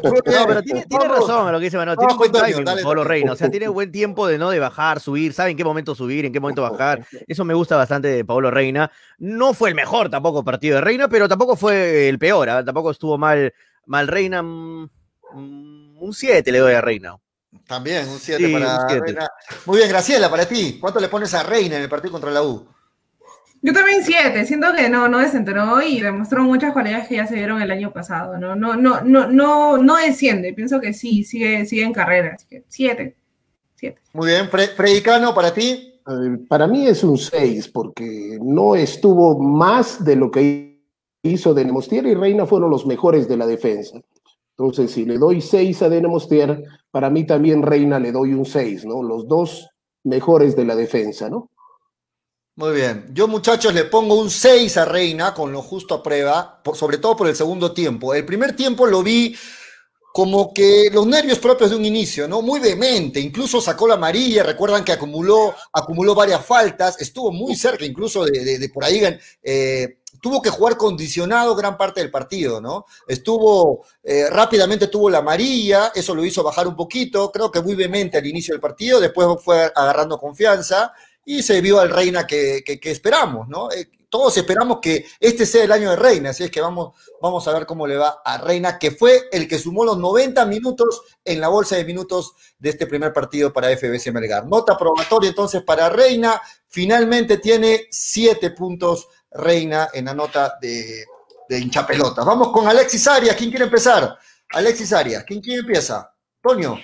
No, pero tiene, tiene razón lo que dice Manolo. Tiene buen timing, Pablo Reina. O sea, tiene buen tiempo de no de bajar, subir, sabe en qué momento subir, en qué momento bajar. Eso me gusta bastante de Pablo Reina. No fue el mejor tampoco partido de Reina, pero tampoco fue el peor. ¿eh? Tampoco estuvo mal, mal Reina. Mm, mm, un 7 le doy a Reina. También, un 7 para Reina. Muy bien, Graciela, para ti. ¿Cuánto le pones a Reina en el partido contra la U? Yo también 7. Siento que no, no desenteró y demostró muchas cualidades que ya se dieron el año pasado. No, no, no, no, no, no desciende. Pienso que sí, sigue, sigue en carrera. Así que 7. Muy bien, Predicano, para ti. para mí es un 6, porque no estuvo más de lo que hizo Denemostier y Reina fueron los mejores de la defensa. Entonces, si le doy 6 a Denemostier, para mí también Reina le doy un 6, ¿no? Los dos mejores de la defensa, ¿no? Muy bien. Yo, muchachos, le pongo un 6 a Reina con lo justo a prueba, sobre todo por el segundo tiempo. El primer tiempo lo vi como que los nervios propios de un inicio, ¿no? Muy vehemente, incluso sacó la amarilla, recuerdan que acumuló, acumuló varias faltas, estuvo muy cerca incluso de, por ahí eh, tuvo que jugar condicionado gran parte del partido, ¿no? Estuvo, eh, rápidamente tuvo la amarilla, eso lo hizo bajar un poquito, creo que muy vehemente al inicio del partido, después fue agarrando confianza y se vio al Reina que, esperamos, ¿no? Eh, todos esperamos que este sea el año de Reina, así es que vamos, vamos a ver cómo le va a Reina, que fue el que sumó los 90 minutos en la bolsa de minutos de este primer partido para FBC Melgar. Nota probatoria entonces para Reina, finalmente tiene 7 puntos Reina en la nota de, de hinchapelotas. Vamos con Alexis Arias, ¿quién quiere empezar? Alexis Arias, ¿quién, quién empieza? Toño.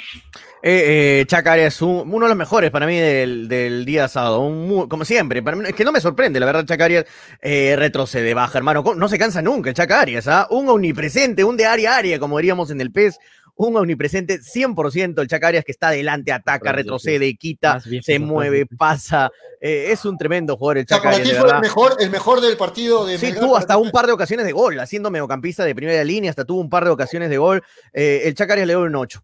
Eh, eh, es uno de los mejores para mí del, del día sábado. como siempre, para mí, es que no me sorprende, la verdad, Chacarias eh, retrocede, baja, hermano. No se cansa nunca Chacarias, ¿ah? Un omnipresente, un de área a área, como diríamos en el PES. Un omnipresente 100%. El Chacarias que está adelante, ataca, retrocede, quita, se mueve, pasa. Eh, es un tremendo jugador el Chacarias. El mejor, el mejor del partido de Sí, tuvo hasta un par de ocasiones de gol, haciendo mediocampista de primera línea, hasta tuvo un par de ocasiones de gol. Eh, el Chacarias le dio un 8.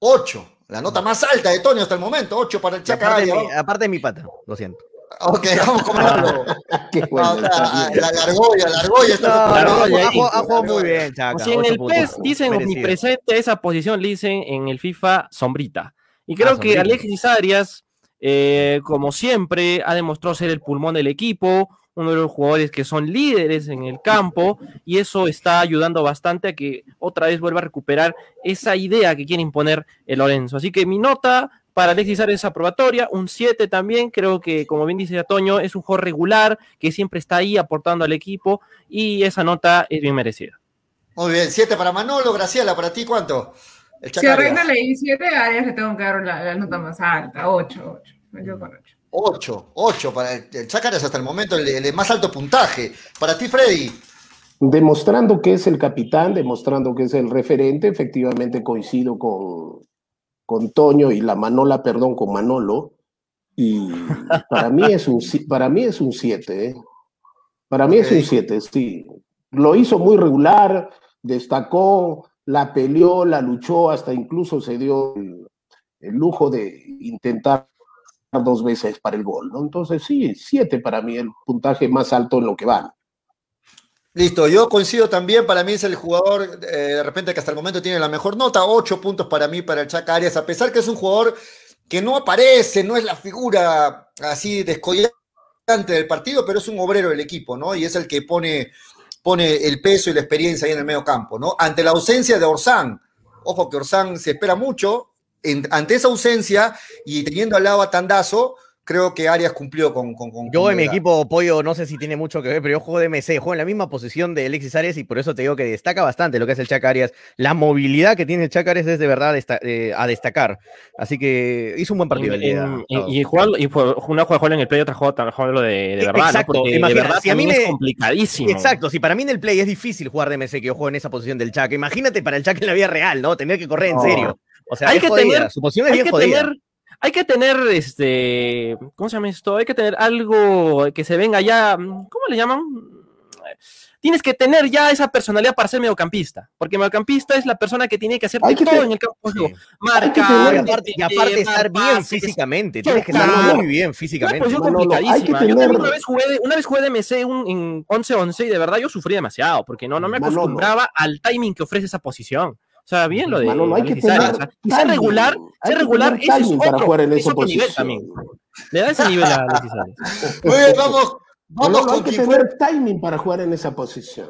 8. La nota más alta de Tony hasta el momento. 8 para el Chaca. Aparte, de mi, pata, lo siento. Ok, vamos con Manolo. la, la, Largoya, la Largoya está. ha, jugado muy bien, Chaca. Si en el PES dicen omnipresente, esa posición le dicen en el FIFA sombrita. Y creo ah, que Alexis Arias, eh, como siempre, ha demostrado ser el pulmón del equipo, uno de los jugadores que son líderes en el campo y eso está ayudando bastante a que otra vez vuelva a recuperar esa idea que quiere imponer el Lorenzo. Así que mi nota para Alexis Arias es aprobatoria, un 7 también, creo que como bien dice Atoño, es un jugador regular que siempre está ahí aportando al equipo y esa nota es bien merecida. Muy bien, 7 para Manolo, Graciela, para ti cuánto? si a Reina le di 7, a Arias le tengo que dar la, nota más alta, 8, 8, yo con 8. 8, 8 para el Chacaras hasta el momento el, más alto puntaje. Para ti, Freddy. Demostrando que es el capitán, demostrando que es el referente, efectivamente coincido con, con Toño y la Manola, perdón, con Manolo. Y para mí es un para mí es un 7, ¿eh? Para mí es un 7, sí. Lo hizo muy regular, destacó, la peleó, la luchó, hasta incluso se dio el lujo de intentar dos veces para el gol, ¿no? Entonces sí, siete para mí, el puntaje más alto en lo que van. Listo, yo coincido también, para mí es el jugador eh, de repente que hasta el momento tiene la mejor nota, ocho puntos para mí, para el Chaca Arias, a pesar que es un jugador que no aparece, no es la figura así descollante del partido, pero es un obrero del equipo, ¿no? Y es el que pone, pone el peso y la experiencia ahí en el medio campo, ¿no? Ante la ausencia de Orsán, ojo que Orsán se espera mucho, ante esa ausencia y teniendo al lado a Tandazo, creo que Arias cumplió con. con, yo en mi equipo Pollo, no sé si tiene mucho que ver, pero yo juego de MC, juego en la misma posición de Alexis Arias y por eso te digo que destaca bastante lo que es el Chaca Arias. La movilidad que tiene el Chaca Arias es de verdad eh, a destacar. Así que hizo un buen partido el día. Y, y, jugar, y una juega en el play, otra juega lo de, de verdad. Exacto, ¿no? de verdad si a mí me... es complicadísimo. Exacto, si para mí en el play es difícil jugar de MC que yo juego en esa posición del Chaca, imagínate para el Chaca en la vida real, ¿no? Tener que correr en serio. O sea, hay que tener, su posición es bien jodida hay que tener, este, ¿cómo se llama esto? Hay que tener algo que se venga ya, ¿cómo le llaman? Tienes que tener ya esa personalidad para ser mediocampista, porque mediocampista es la persona que tiene que hacer todo en el campo. Marcar, y aparte, estar bien físicamente, tienes que estar muy bien físicamente. Una complicadísima. Yo una vez jugué, una vez jugué de MC en 11-11 y de verdad yo sufrí demasiado, porque no, no me acostumbraba al timing que ofrece esa posición. O sea, bien lo de. no hay que tener y ser regular, ser regular, eso es otro, para jugar en esa posición. nivel también. Le da ese nivel a Muy bien, vamos. Vamos con hay que tener timing para jugar en esa posición.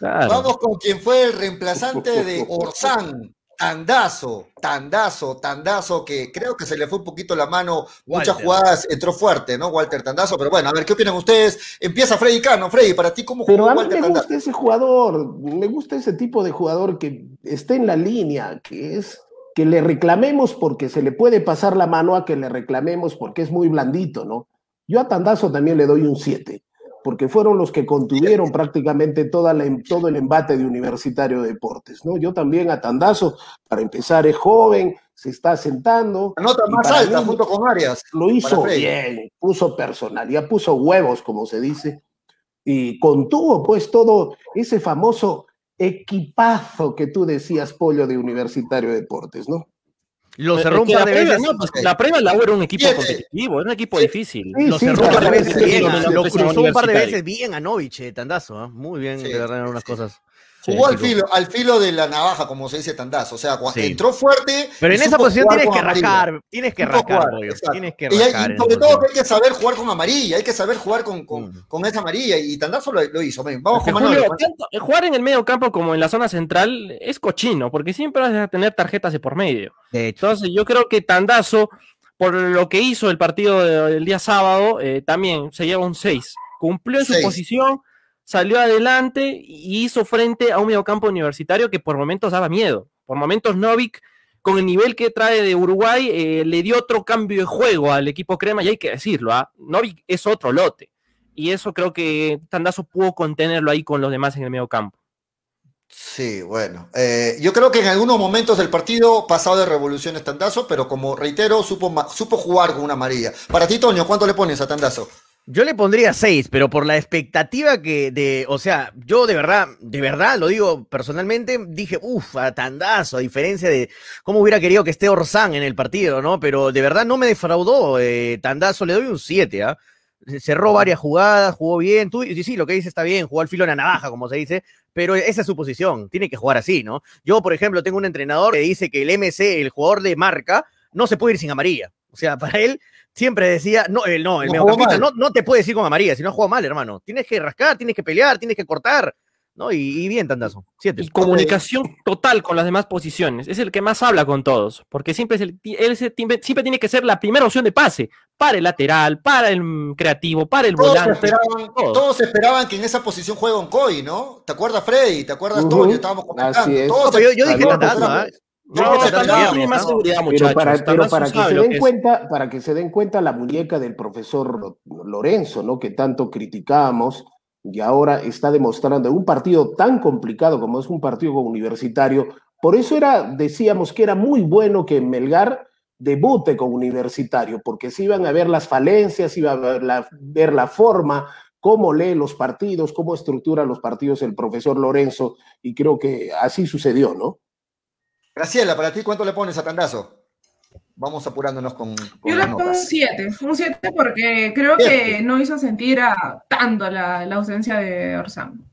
Vamos con quien fue el reemplazante de Orsán, Tandazo, Tandazo, Tandazo, que creo que se le fue un poquito la mano, muchas jugadas entró fuerte, ¿no? Walter Tandazo, pero bueno, a ver, ¿qué opinan ustedes? Empieza Freddy Cano, Freddy, para ti, ¿cómo jugó Pero a mí me gusta ese jugador, me gusta ese tipo de jugador que esté en la línea, que es que le reclamemos porque se le puede pasar la mano a que le reclamemos porque es muy blandito, ¿no? Yo a Tandazo también le doy un 7 porque fueron los que contuvieron prácticamente toda la, em, todo el embate de Universitario de Deportes, ¿no? Yo también a Tandazo, para empezar, es joven, se está sentando. Nota más alta junto con Arias. Lo hizo bien, puso personalidad, puso huevos, como se dice, y contuvo pues todo ese famoso equipazo que tú decías, Pollo, de Universitario de Deportes, ¿no? Lo cerró un par de veces. No, pues, la prueba la era un equipo competitivo, era un equipo difícil. lo cerró un par de veces bien. Lo cruzó un par de veces bien a Novich, eh, Tandazo. ¿eh? Muy bien, de verdad, unas cosas. Jugó al filo, al filo de la navaja, como se dice Tandazo. O sea, entró fuerte. Pero en esa posición tienes que rascar, tienes que rascar, tienes que rascar. Y, sobre todo hay que saber jugar con amarilla, hay que saber jugar con, con, mm. con esa amarilla. Y Tandazo lo, hizo. Vamos con Manuel. jugar en el medio campo como en la zona central es cochino, porque siempre vas a tener tarjetas de por medio. Entonces, yo creo que Tandazo, por lo que hizo el partido del día sábado, eh, también se lleva un 6. Cumplió en su posición salió adelante y hizo frente a un mediocampo universitario que por momentos daba miedo. Por momentos Novik, con el nivel que trae de Uruguay, eh, le dio otro cambio de juego al equipo crema y hay que decirlo, ¿ah? Novik es otro lote. Y eso creo que Tandazo pudo contenerlo ahí con los demás en el mediocampo. Sí, bueno. Eh, yo creo que en algunos momentos del partido pasado de revoluciones Tandazo, pero como reitero, supo, supo jugar con una amarilla. Para ti, Toño, ¿cuánto le pones a Tandazo? Yo le pondría seis, pero por la expectativa que de, o sea, yo de verdad, de verdad, lo digo personalmente, dije, uff, a tandazo, a diferencia de cómo hubiera querido que esté Orsán en el partido, ¿no? Pero de verdad no me defraudó, eh, tandazo, le doy un siete, ¿ah? Cerró varias jugadas, jugó bien, tú, sí, sí, lo que dice está bien, jugó al filo de la navaja, como se dice, pero esa es su posición, tiene que jugar así, ¿no? Yo, por ejemplo, tengo un entrenador que dice que el MC, el jugador de marca, no se puede ir sin amarilla. O sea, para él siempre decía, no, el, no, el no mediocampista no, no, te puedes ir con amarilla, si no juega mal, hermano. Tienes que rascar, tienes que pelear, tienes que cortar. ¿no? Y, bien, Tandazo. Siete. Y comunicación total con las demás posiciones. Es el que más habla con todos, porque siempre, es el, él siempre, tiene que ser la primera opción de pase para el lateral, para el creativo, para el todos volante. Esperaban, todos. esperaban que en esa posición juegue Oncoy, ¿no? ¿Te acuerdas, Freddy? ¿Te acuerdas, uh Estábamos comentando. Todos yo, yo, dije Tandazo, ¿eh? No, tiene más seguridad, muchachos. Pero para, que se den cuenta, para que se den cuenta la muñeca del profesor Lorenzo, ¿no? Que tanto criticamos y ahora está demostrando un partido tan complicado como es un partido universitario. Por eso era, decíamos que era muy bueno que Melgar debute con Universitario, porque se iban a ver las falencias, iba a ver la, ver la forma, cómo lee los partidos, cómo estructura los partidos el profesor Lorenzo, y creo que así sucedió, ¿no? Graciela, para ti, ¿cuánto le pones a Tandazo? Vamos apurándonos con. Yo le pongo un 7, un 7 porque creo que no hizo sentir a tanto la, la ausencia de Orsán.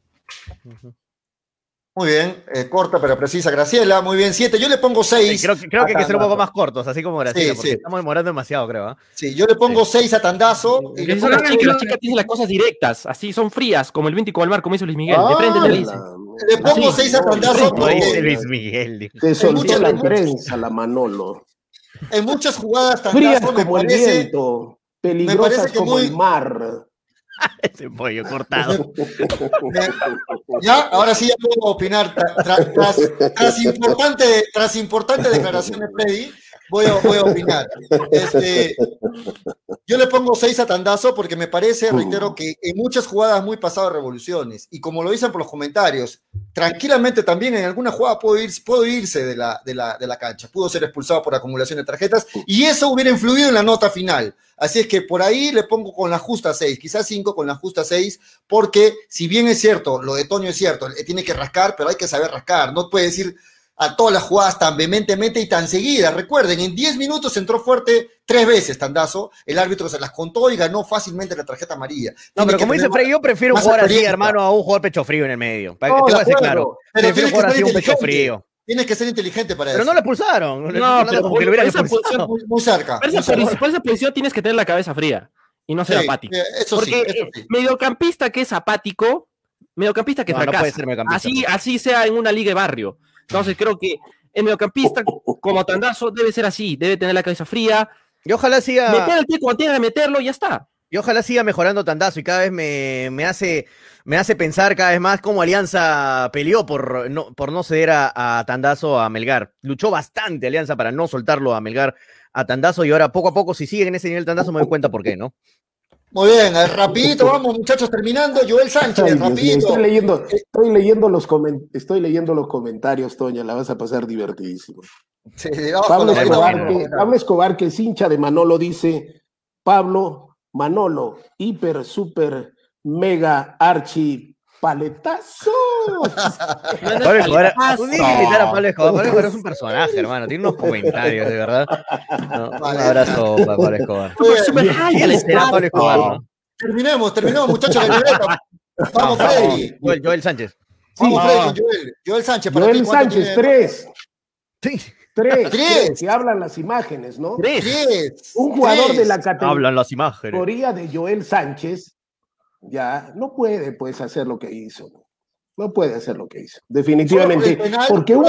Muy bien, eh, corta pero precisa Graciela, muy bien, 7. Yo le pongo 6. creo, creo que hay que ser un poco más cortos, así como Graciela, porque estamos demorando demasiado, creo. ¿eh? Sí, yo le pongo 6 a Tandazo. Y le pongo las chicas, las chicas las cosas directas, así son frías, como el 20 y el mar, como hizo Luis Miguel, de frente le dice. Le pongo 6 a Tandazo porque... Luis Miguel. Te soltó la prensa, la Manolo. en muchas jugadas Frías como el viento, peligrosas como el mar. Ese pollo cortado. ya, ahora sí ya puedo opinar. tras, importante, tras importante declaración de Freddy, voy a, voy a opinar. Este, yo le pongo seis a Tandazo porque me parece, reitero, que en muchas jugadas muy pasadas revoluciones, y como lo dicen por los comentarios, tranquilamente también en alguna jugada puedo, ir, irse de la, de, la, de la cancha, pudo ser expulsado por acumulación de tarjetas, y eso hubiera influido en la nota final. Así es que por ahí le pongo con la justa seis, quizás cinco con la justa seis, porque si bien es cierto, lo de Toño es cierto, tiene que rascar, pero hay que saber rascar, no puede decir a todas las jugadas tan vehementemente y tan seguidas. Recuerden, en 10 minutos entró fuerte tres veces Tandazo, el árbitro se las contó y ganó fácilmente la tarjeta amarilla. No, pero como dice Frey, yo prefiero jugar así, hermano, a un jugador pecho frío en el medio. Para que te claro. prefiero jugar así un pecho frío. Tienes que ser inteligente para eso. Pero no le pulsaron. No, pero porque lo esa posición, muy, cerca. Por esa, posición tienes que tener la cabeza fría y no ser apático. Eh, eso porque sí, eso sí. mediocampista que es apático, mediocampista que fracasa. No puede ser mediocampista. Así, así sea en una liga de barrio entonces creo que el mediocampista, como Tandazo, debe ser así, debe tener la cabeza fría. Y ojalá siga. Meter el pie cuando tiene que meterlo y ya está. Y ojalá siga mejorando Tandazo y cada vez me, hace, me hace pensar cada vez más cómo Alianza peleó por no, por no ceder a, a, Tandazo a Melgar. Luchó bastante Alianza para no soltarlo a Melgar a Tandazo y ahora poco a poco, si sigue en ese nivel Tandazo, me doy cuenta por qué, ¿no? Muy bien, rapidito, vamos muchachos, terminando. Joel Sánchez, rapidito. estoy, leyendo, estoy, leyendo los estoy leyendo los comentarios, Toña, la vas a pasar divertidísimo. Pablo, Escobar, que, Pablo Escobar, que es hincha de Manolo, dice, Pablo, Manolo, hiper, super, mega, archi, paletazo. Pablo Escobar, un día invitar a Pablo Escobar. Pablo Escobar es un personaje, hermano. Tiene unos comentarios, de verdad. un abrazo para Pablo Escobar. Pablo Escobar? Terminemos, terminemos, muchachos. Vamos, Freddy. Joel, Joel Sánchez. Vamos, Freddy, Joel. Joel Sánchez. Para Joel Sánchez, tres. Sí. Tres, tres, que hablan las imágenes, ¿no? Tres. Un jugador de la categoría hablan las imágenes. de Joel Sánchez ya no puede pues hacer lo que hizo. No puede hacer lo que hizo. Definitivamente. porque un,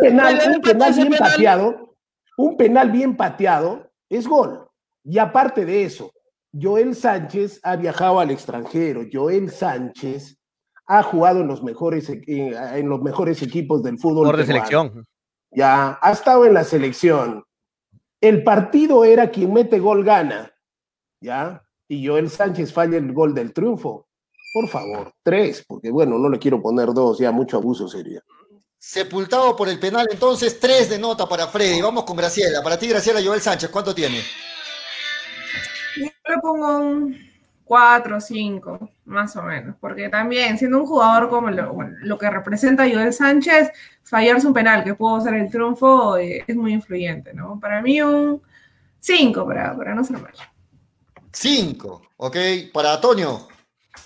penal, un penal bien pateado, un penal bien pateado es gol. Y aparte de eso, Joel Sánchez ha viajado al extranjero. Joel Sánchez ha jugado en los mejores, en los mejores equipos del fútbol. Por de selección. Ya, ha estado en la selección. El partido era quien mete gol gana. ¿Ya? Y Joel Sánchez falla el gol del triunfo. Por favor, tres, porque bueno, no le quiero poner dos, ya mucho abuso sería. Sepultado por el penal, entonces tres de nota para Freddy. Vamos con Graciela. Para ti, Graciela, Joel Sánchez, ¿cuánto tiene? Yo le pongo un cuatro o cinco, más o menos, porque también siendo un jugador como lo, que representa Joel Sánchez, fallarse un penal que pudo ser el triunfo eh, es muy influyente, ¿no? Para mí un cinco, para, para no ser malo. Cinco, ok. Para Antonio.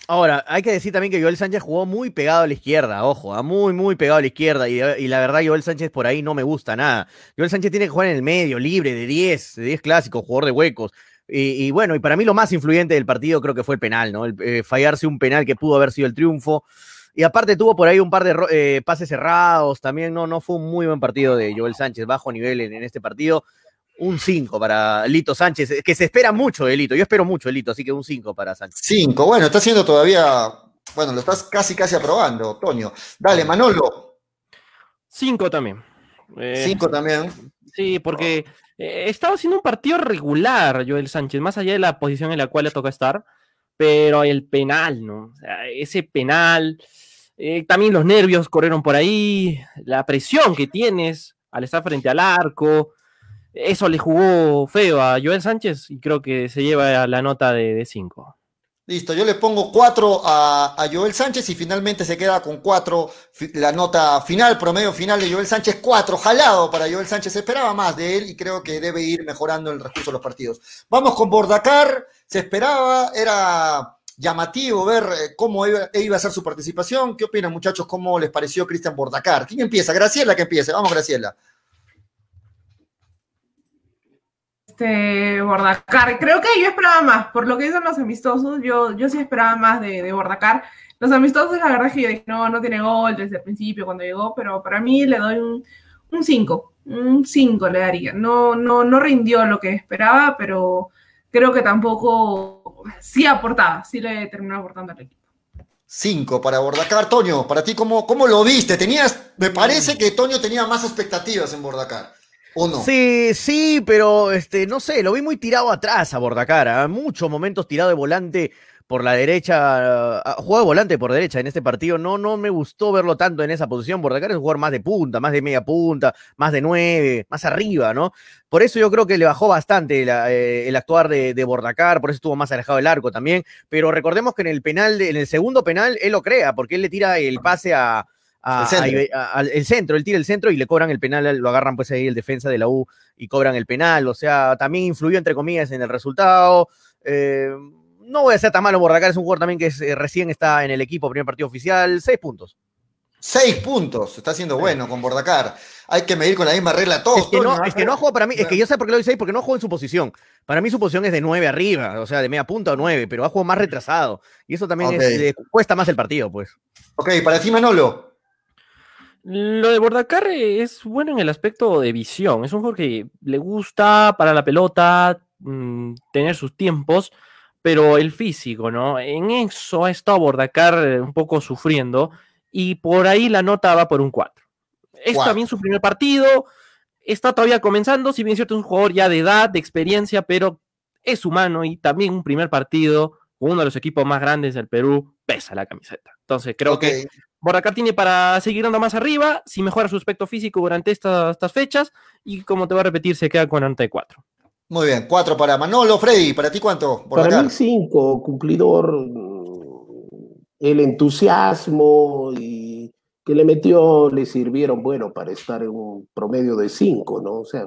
Ahora, hay que decir también que Joel Sánchez jugó muy pegado a la izquierda, ojo, ah, muy, muy pegado a la izquierda. Y, la verdad, Joel Sánchez por ahí no me gusta nada. Joel Sánchez tiene que jugar en el medio, libre, de 10, de 10 clásicos, jugador de huecos. Y, bueno, y para mí lo más influyente del partido creo que fue el penal, ¿no? El, eh, fallarse un penal que pudo haber sido el triunfo. Y aparte tuvo por ahí un par de eh, pases cerrados, también no, no fue un muy buen partido de Joel Sánchez, bajo nivel en este partido un 5 para Lito Sánchez, que se espera mucho de Lito. Yo espero mucho de Lito, así que un 5 para Sánchez. 5, bueno, está haciendo todavía, bueno, lo estás casi, casi aprobando, Toño. Dale, Manolo. 5 también. 5 eh, también. Sí, porque eh, estaba haciendo un partido regular, Joel Sánchez, más allá de la posición en la cual le toca estar, pero el penal, ¿no? ese penal, eh, también los nervios corrieron por ahí, la presión que tienes al estar frente al arco, eso le jugó feo a Joel Sánchez y creo que se lleva la nota de 5. Listo, yo le pongo 4 a, Joel Sánchez y finalmente se queda con 4 la nota final, promedio final de Joel Sánchez, 4, jalado para Joel Sánchez, se esperaba más de él y creo que debe ir mejorando el recurso de los partidos. Vamos con Bordacar, se esperaba, era llamativo ver eh, cómo iba, iba, a ser su participación. ¿Qué opinan muchachos? ¿Cómo les pareció Cristian Bordacar? ¿Quién empieza? Graciela que empiece, vamos Graciela. Este, Bordacar. Creo que yo esperaba más, por lo que dicen los amistosos, yo, yo sí esperaba más de, de Bordacar. Los amistosos, la verdad es que yo dije, no, no tiene gol desde el principio cuando llegó, pero para mí le doy un 5. un 5 le daría. No, no, no rindió lo que esperaba, pero creo que tampoco sí aportaba, sí le terminó aportando al equipo. 5 para Bordacar. Toño, para ti, ¿cómo, ¿cómo lo viste? Tenías, me parece que Toño tenía más expectativas en Bordacar. ¿O no? Sí, sí, pero este, no sé, lo vi muy tirado atrás a Bordacar. ¿ah? Muchos momentos tirado de volante por la derecha, juega de volante por derecha en este partido, no, no me gustó verlo tanto en esa posición. Bordacar es un jugador más de punta, más de media punta, más de nueve, más arriba, ¿no? Por eso yo creo que le bajó bastante eh, el actuar de, Bordacar, por eso estuvo más alejado del arco también. Pero recordemos que en el penal, en el segundo penal, él lo crea, porque él le tira el pase a, el, centro. él tira el centro y le cobran el penal, lo agarran pues ahí el defensa de la U y cobran el penal, o sea, también influyó entre comillas en el resultado. Eh, no voy a ser tan malo Bordacar, es un jugador también que eh, recién está en el equipo, primer partido oficial, seis puntos. Seis puntos, está haciendo bueno con Bordacar. Hay que medir con la misma regla todos. Es que, no, es que no jugado para mí, es que yo sé por qué lo doy seis, porque no juego en su posición. Para mí su posición es de nueve arriba, o sea, de media punta o nueve, pero ha jugado más retrasado. Y eso también cuesta más el partido, pues. Ok, para ti, Manolo. Lo de Bordacar es bueno en el aspecto de visión. Es un jugador que le gusta para la pelota, mm, tener sus tiempos pero el físico, ¿no? En eso ha estado Bordacar eh, un poco sufriendo y por ahí la nota va por un 4. Es también su primer partido, está todavía comenzando, si bien es cierto es un jugador ya de edad, de experiencia, pero es humano y también un primer partido con uno de los equipos más grandes del Perú pesa la camiseta. Entonces creo que Bordacar tiene para seguir andando más arriba, si mejora su aspecto físico durante estas, estas fechas y como te voy a repetir, se queda con 94. Muy bien, cuatro para Manolo. Freddy, ¿para ti cuánto? para mí cinco, cumplidor. El entusiasmo y que le metió le sirvieron, bueno, para estar en un promedio de cinco, ¿no? O sea,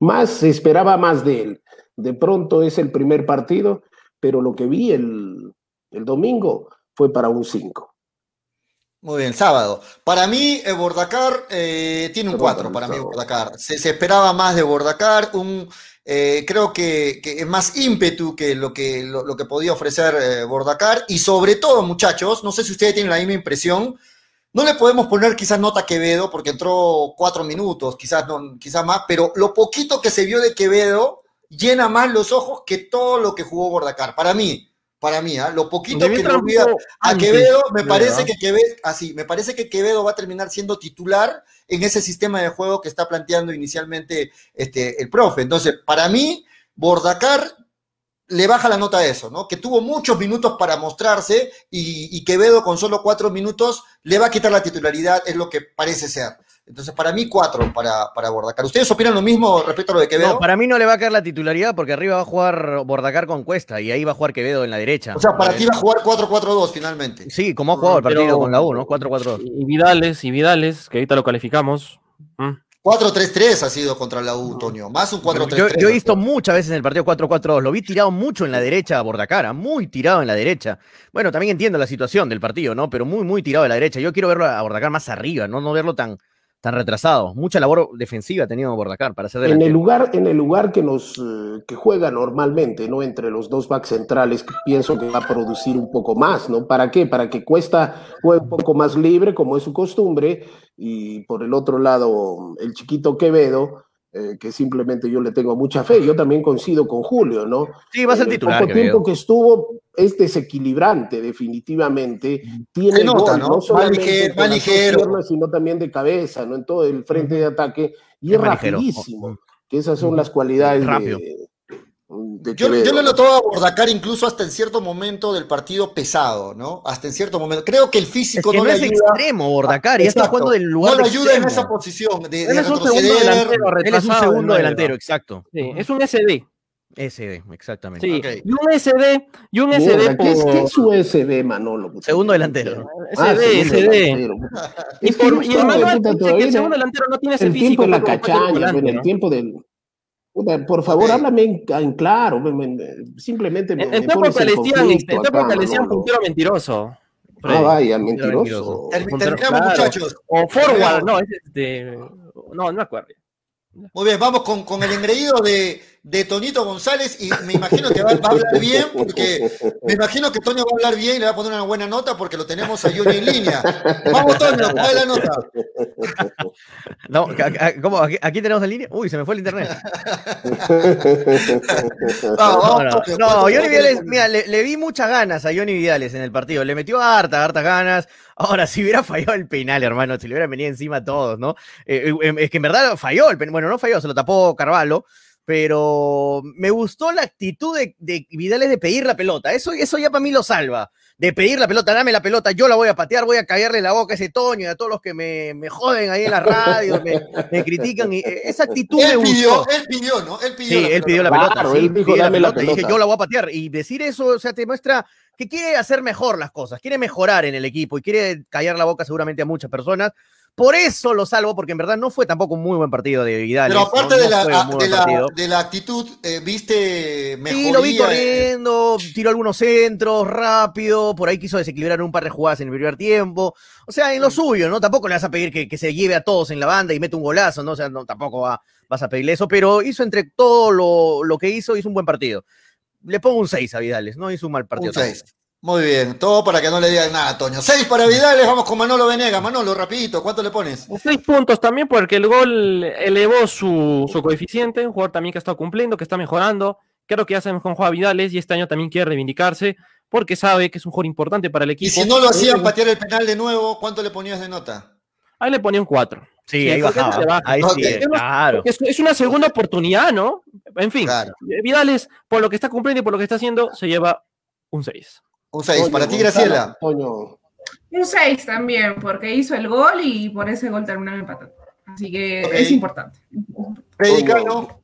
más se esperaba más de él. De pronto es el primer partido, pero lo que vi el, el domingo fue para un cinco. Muy bien, sábado. Para mí, eh, Bordacar eh, tiene un cuatro. para mí, Bordacar. Se, se, esperaba más de Bordacar, un eh, creo que, es más ímpetu que lo que, lo, que podía ofrecer eh, Bordacar. Y sobre todo, muchachos, no sé si ustedes tienen la misma impresión, no le podemos poner quizás nota a Quevedo porque entró cuatro minutos, quizás, no, quizás más, pero lo poquito que se vio de Quevedo llena más los ojos que todo lo que jugó Bordacar. Para mí, para mí, ¿ah? lo poquito que lo vi a Quevedo, me parece que Quevedo, así, me parece que Quevedo va a terminar siendo titular en ese sistema de juego que está planteando inicialmente este, el profe. Entonces, para mí, Bordacar le baja la nota a eso, ¿no? Que tuvo muchos minutos para mostrarse y, y Quevedo con solo cuatro minutos le va a quitar la titularidad, es lo que parece ser. Entonces, para mí, cuatro para, para Bordacar. ¿Ustedes opinan lo mismo respecto a lo de Quevedo? No, para mí no le va a caer la titularidad porque arriba va a jugar Bordacar con Cuesta y ahí va a jugar Quevedo en la derecha. O sea, para ti va a jugar 4-4-2 finalmente. Sí, como ha jugado el partido con la U, ¿no? 4-4-2. Y Vidales, y Vidales, que ahorita lo calificamos. 4-3-3 ha sido contra la U, Toño. Más un 4-3-3. Yo, he visto muchas veces en el partido 4-4-2. Lo vi tirado mucho en la derecha a Bordacara, muy tirado en la derecha. Bueno, también entiendo la situación del partido, ¿no? Pero muy, muy tirado en la derecha. Yo quiero verlo a Bordacar más arriba, no, no verlo tan, tan retrasado. Mucha labor defensiva ha tenido Bordacar para hacer en el lugar En el lugar que nos eh, que juega normalmente, ¿no? Entre los dos backs centrales, pienso que va a producir un poco más, ¿no? ¿Para qué? Para que Cuesta juegue un poco más libre, como es su costumbre, y por el otro lado, el chiquito Quevedo eh, que simplemente yo le tengo mucha fe. Yo también coincido con Julio, ¿no? Sí, va a ser titular. El poco tiempo que estuvo es desequilibrante, definitivamente. Tiene nota, ¿no? no solamente más ligero, sino también de cabeza, ¿no? En todo el frente de ataque. Y es, rapidísimo. Que esas son las cualidades de, yo, yo le notaba a Bordacar incluso hasta en cierto momento del partido pesado, ¿no? Hasta en cierto momento. Creo que el físico no, le ayuda. Es extremo, Bordacar, y está jugando del lugar. No le ayuda en esa posición. De, él, es un segundo delantero, él es un segundo delantero, exacto. Sí, es un SD. SD, exactamente. Sí, y un SD, y un SD ¿Qué, es, ¿Qué es su SD, Manolo? Segundo delantero. SD, SD. Y, por, y el Manuel que el segundo delantero no tiene ese el físico. Tiempo de la cachaña, en el tiempo del por favor, háblame en, claro. simplemente. Me, en tiempo que le decían puntero mentiroso. Ah, vaya, mentiroso. Terminamos, muchachos. O forward, no, es este. No, no me acuerdo. Muy bien, vamos con, con el engreído de, de Tonito González y me imagino que va, a hablar bien porque me imagino que Toño va a hablar bien y le va a poner una buena nota porque lo tenemos a Johnny en línea. Vamos, Toño, dale la nota. No, ¿cómo? ¿Aquí, tenemos en línea? Uy, se me fue el internet. no, no, no, Johnny Vidales, mira, le, le, vi muchas ganas a Johnny Vidales en el partido. Le metió harta, hartas ganas. Ahora, si hubiera fallado el penal, hermano, si le hubiera venido encima a todos, ¿no? Eh, eh, es que en verdad falló el penal. Bueno, no falló, se lo tapó Carvalho pero me gustó la actitud de, de, Vidales de pedir la pelota. Eso, eso ya para mí lo salva. De pedir la pelota, dame la pelota, yo la voy a patear, voy a callarle la boca a ese Toño y a todos los que me, me joden ahí en la radio, me, critican. Y, eh, esa actitud él me pidió, gustó. Él pidió, ¿no? Él pidió sí, él pidió la pelota. sí, pidió la pelota, Y dije, yo la voy a patear. Y decir eso, o sea, te muestra que quiere hacer mejor las cosas, quiere mejorar en el equipo y quiere callar la boca seguramente a muchas personas. Por eso lo salvo, porque en verdad no fue tampoco un muy buen partido de Vidal. Pero aparte de, la, de, la, actitud, eh, ¿viste mejoría? Sí, lo vi corriendo, tiró algunos centros rápido, por ahí quiso desequilibrar un par de jugadas en el primer tiempo. O sea, en lo suyo, ¿no? Tampoco le vas a pedir que, se lleve a todos en la banda y mete un golazo, ¿no? O sea, no, tampoco vas a pedirle eso, pero hizo entre todo lo, lo, que hizo, hizo un buen partido. Le pongo un 6 a Vidales, no hizo un mal partido. Un 6. Muy bien, todo para que no le digan nada, Toño. Seis para Vidales, vamos con Manolo Venega. Manolo, rapidito, ¿cuánto le pones? Seis puntos también porque el gol elevó su, coeficiente, un jugador también que está cumpliendo, que está mejorando. Creo que hace mejor jugar Vidales y este año también quiere reivindicarse porque sabe que es un jugador importante para el equipo. Y si no lo hacían patear el penal de nuevo, ¿cuánto le ponías de nota? Ahí le ponía un 4. Sí, ahí bajaba. Ahí sí, claro. Es, una segunda oportunidad, ¿no? En fin, Vidales, por lo que está cumpliendo y por lo que está haciendo, se lleva un 6. Un 6. Para ti, Graciela. Un 6 también, porque hizo el gol y por ese gol terminó empatando. Así que es importante. Predicano.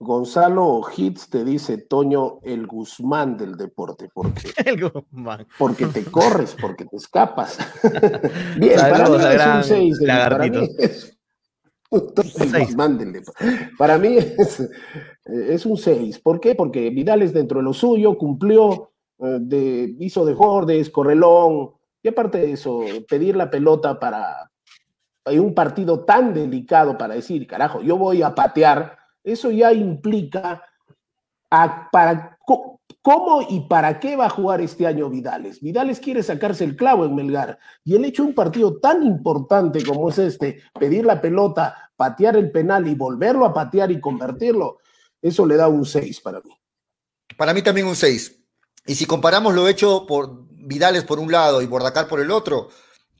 Gonzalo Hits te dice, Toño, el Guzmán del deporte. Porque, el Guzmán. Porque te corres, porque te escapas. Bien, para mí es un 6. Para mí es, para mí es, es un 6. ¿Por qué? Porque Vidal es dentro de lo suyo, cumplió, eh, de, hizo de Jordes, Correlón, y aparte de eso, pedir la pelota para hay un partido tan delicado para decir, carajo, yo voy a patear, eso ya implica a, para cómo y para qué va a jugar este año Vidales. Vidales quiere sacarse el clavo en Melgar y el hecho de un partido tan importante como es este, pedir la pelota, patear el penal y volverlo a patear y convertirlo, eso le da un 6 para mí. Para mí también un 6. Y si comparamos lo hecho por Vidales por un lado y Bordacar por el otro,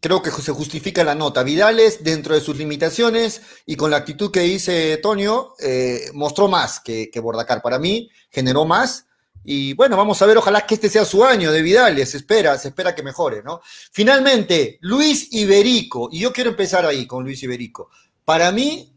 creo que se justifica la nota. Vidales, dentro de sus limitaciones y con la actitud que dice Tonio, eh, mostró más que, que, Bordacar. Para mí, generó más. Y bueno, vamos a ver, ojalá que este sea su año de Vidales. Se espera, se espera que mejore, ¿no? Finalmente, Luis Iberico. Y yo quiero empezar ahí con Luis Iberico. Para mí,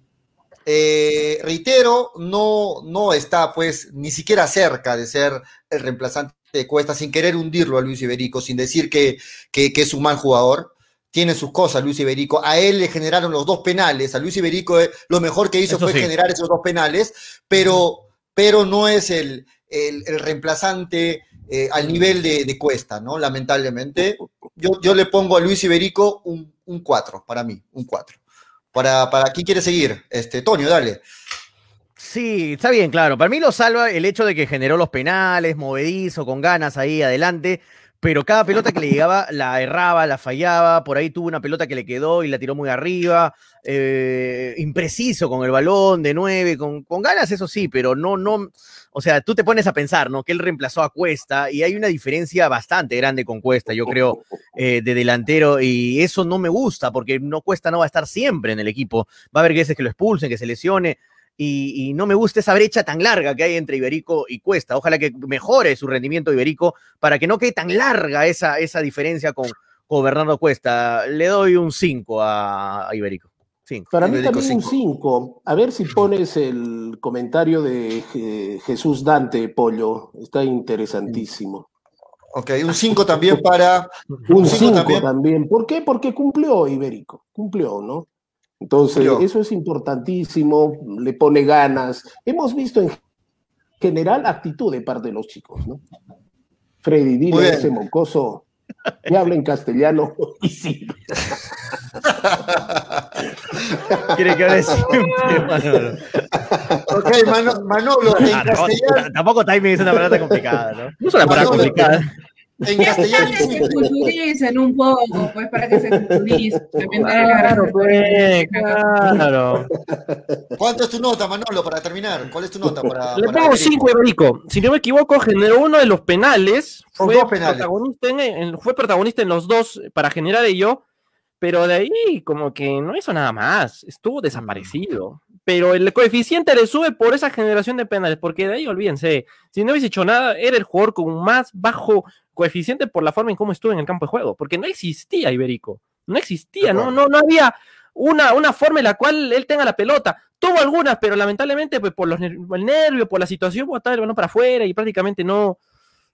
eh, reitero, no, no está pues ni siquiera cerca de ser el reemplazante de Cuesta, sin querer hundirlo a Luis Iberico, sin decir que, que, es un mal jugador. Tiene sus cosas Luis Iberico. A él le generaron los dos penales. A Luis Iberico eh, lo mejor que hizo fue generar esos dos penales, pero, pero no es el, el, reemplazante eh, al nivel de, Cuesta, ¿no? Lamentablemente. Yo, yo le pongo a Luis Iberico un 4, para mí, un 4. Para, para quién quiere seguir. Este, Tonio, dale. Sí, está bien, claro. Para mí lo salva el hecho de que generó los penales, movedizo, con ganas ahí adelante, pero cada pelota que le llegaba la erraba, la fallaba, por ahí tuvo una pelota que le quedó y la tiró muy arriba, eh, impreciso con el balón de nueve, con, con, ganas, eso sí, pero no, no, o sea, tú te pones a pensar, ¿no? Que él reemplazó a Cuesta y hay una diferencia bastante grande con Cuesta, yo creo, eh, de delantero y eso no me gusta porque no Cuesta no va a estar siempre en el equipo, va a haber veces que lo expulsen, que se lesione, y, no me gusta esa brecha tan larga que hay entre Iberico y Cuesta. Ojalá que mejore su rendimiento Iberico para que no quede tan larga esa, esa diferencia con, con Bernardo Cuesta. Le doy un 5 a, Iberico. Para mí también un 5. A ver si pones el comentario de Jesús Dante, Pollo. Está interesantísimo. Ok, un 5 también para... Un 5 también. ¿Por qué? Porque cumplió Iberico. Cumplió, ¿no? Entonces, eso es importantísimo, le pone ganas. Hemos visto en general actitud de parte de los chicos, ¿no? Freddy, dile a ese mocoso que habla en castellano y sí. Quiere que hable siempre, Manolo. Ok, Manolo, en Ah, castellano. Tampoco timing es una palabra complicada, ¿no? No es una palabra complicada. En Para castellano. que se culturicen un poco, pues para que se culturicen. Claro, pues, claro. ¿Cuánto es tu nota, Manolo, para terminar? ¿Cuál es tu nota para, Le para pongo? 5 Iberico. Si no me equivoco, generó uno de los penales. Fue dos penales. protagonista, en, en- fue protagonista en los dos para generar ello. Pero de ahí, como que no hizo nada más. Estuvo desaparecido. Pero el coeficiente le sube por esa generación de penales. Porque de ahí, olvídense. Si no hubiese hecho nada, era el jugador con más bajo coeficiente por la forma en cómo estuvo en el campo de juego. Porque no existía Iberico. No existía. No, no, no había una, una forma en la cual él tenga la pelota. Tuvo algunas, pero lamentablemente, pues por los el nervio, por la situación, botaba el balón para afuera y prácticamente no,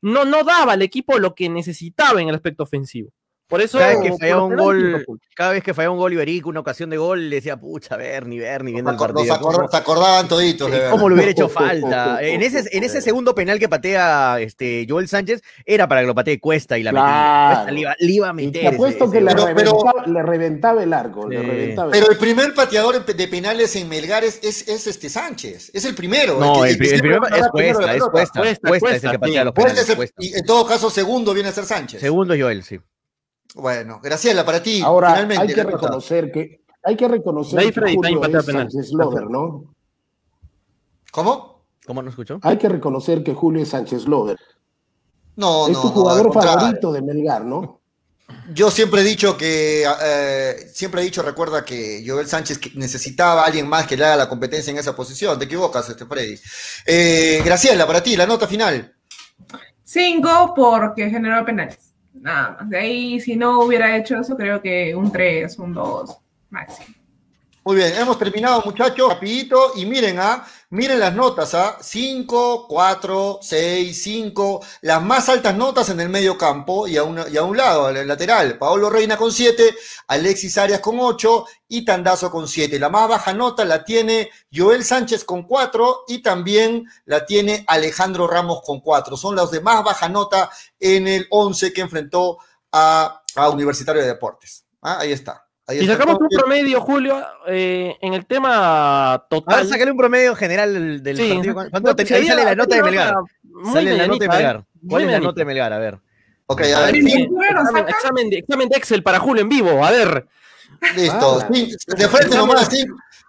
no, no daba al equipo lo que necesitaba en el aspecto ofensivo. Por eso. Cada vez que fallaba un gol, cada vez que fallaba un gol Iberico, una ocasión de gol, le decía, pucha, Bernie, Bernie, viendo el Nos partido. se acordaban toditos, de verdad. ¿Cómo le hubiera hecho falta? En ese, en ese segundo penal que patea este, Joel Sánchez, era para que lo patee Cuesta y la Claro. metía. Cuesta le iba, le iba a Y meter. te apuesto ese- que le, ese- Pero- pero- reventaba, le reventaba el arco. Le Sí. reventaba el Pero el primer pateador de penales en Melgar es, es, es este Sánchez. Es el primero. No, que- el, que el es Cuesta, es. Cuesta. Cuesta, Cuesta es el Cuesta, que patea sí. los penales. y en todo caso, segundo viene a ser Sánchez. Segundo es Joel, sí. Bueno, Graciela, para ti. Ahora, finalmente, hay que reconocer que hay que reconocer que Freddy también Julio es penal. Sánchez Lover, ¿no? ¿Cómo? ¿Cómo no escuchó? Hay que reconocer que Julio es Sánchez Lover. No, es no, tu jugador favorito de Melgar, ¿no? Yo siempre he dicho que, eh, siempre he dicho, recuerda que Joel Sánchez que necesitaba a alguien más que le haga la competencia en esa posición. Te equivocas, este Freddy. Eh, Graciela, para ti, la nota final. Cinco porque generó penales. Nada más. De ahí, si no hubiera hecho eso, creo que un 3, un 2 máximo. Muy bien, hemos terminado, muchachos, rapidito, y miren, ah, miren las notas, ah, 5, 4, 6, 5, las más altas notas en el medio campo y a, una- y a un lado, al lateral, Paolo Reina con 7, Alexis Arias con 8 y Tandazo con 7. La más baja nota la tiene Joel Sánchez con 4 y también la tiene Alejandro Ramos con 4. Son los de más baja nota en el 11 que enfrentó a, a Universitario de Deportes. Ah, ahí está. Ahí Si sacamos un promedio, Julio, eh, en el tema A total. ver, sácale un promedio general del, del Sí. partido. ¿Cuánto te- sería- ahí sale la nota de Melgar. Sale la nota de ¿eh? Melgar. Muy ¿Cuál es la nota de Melgar? A ver. Ok, A a ver, examen, examen de, examen de Excel para Julio en vivo, a ver. Listo. Ah, de frente nomás.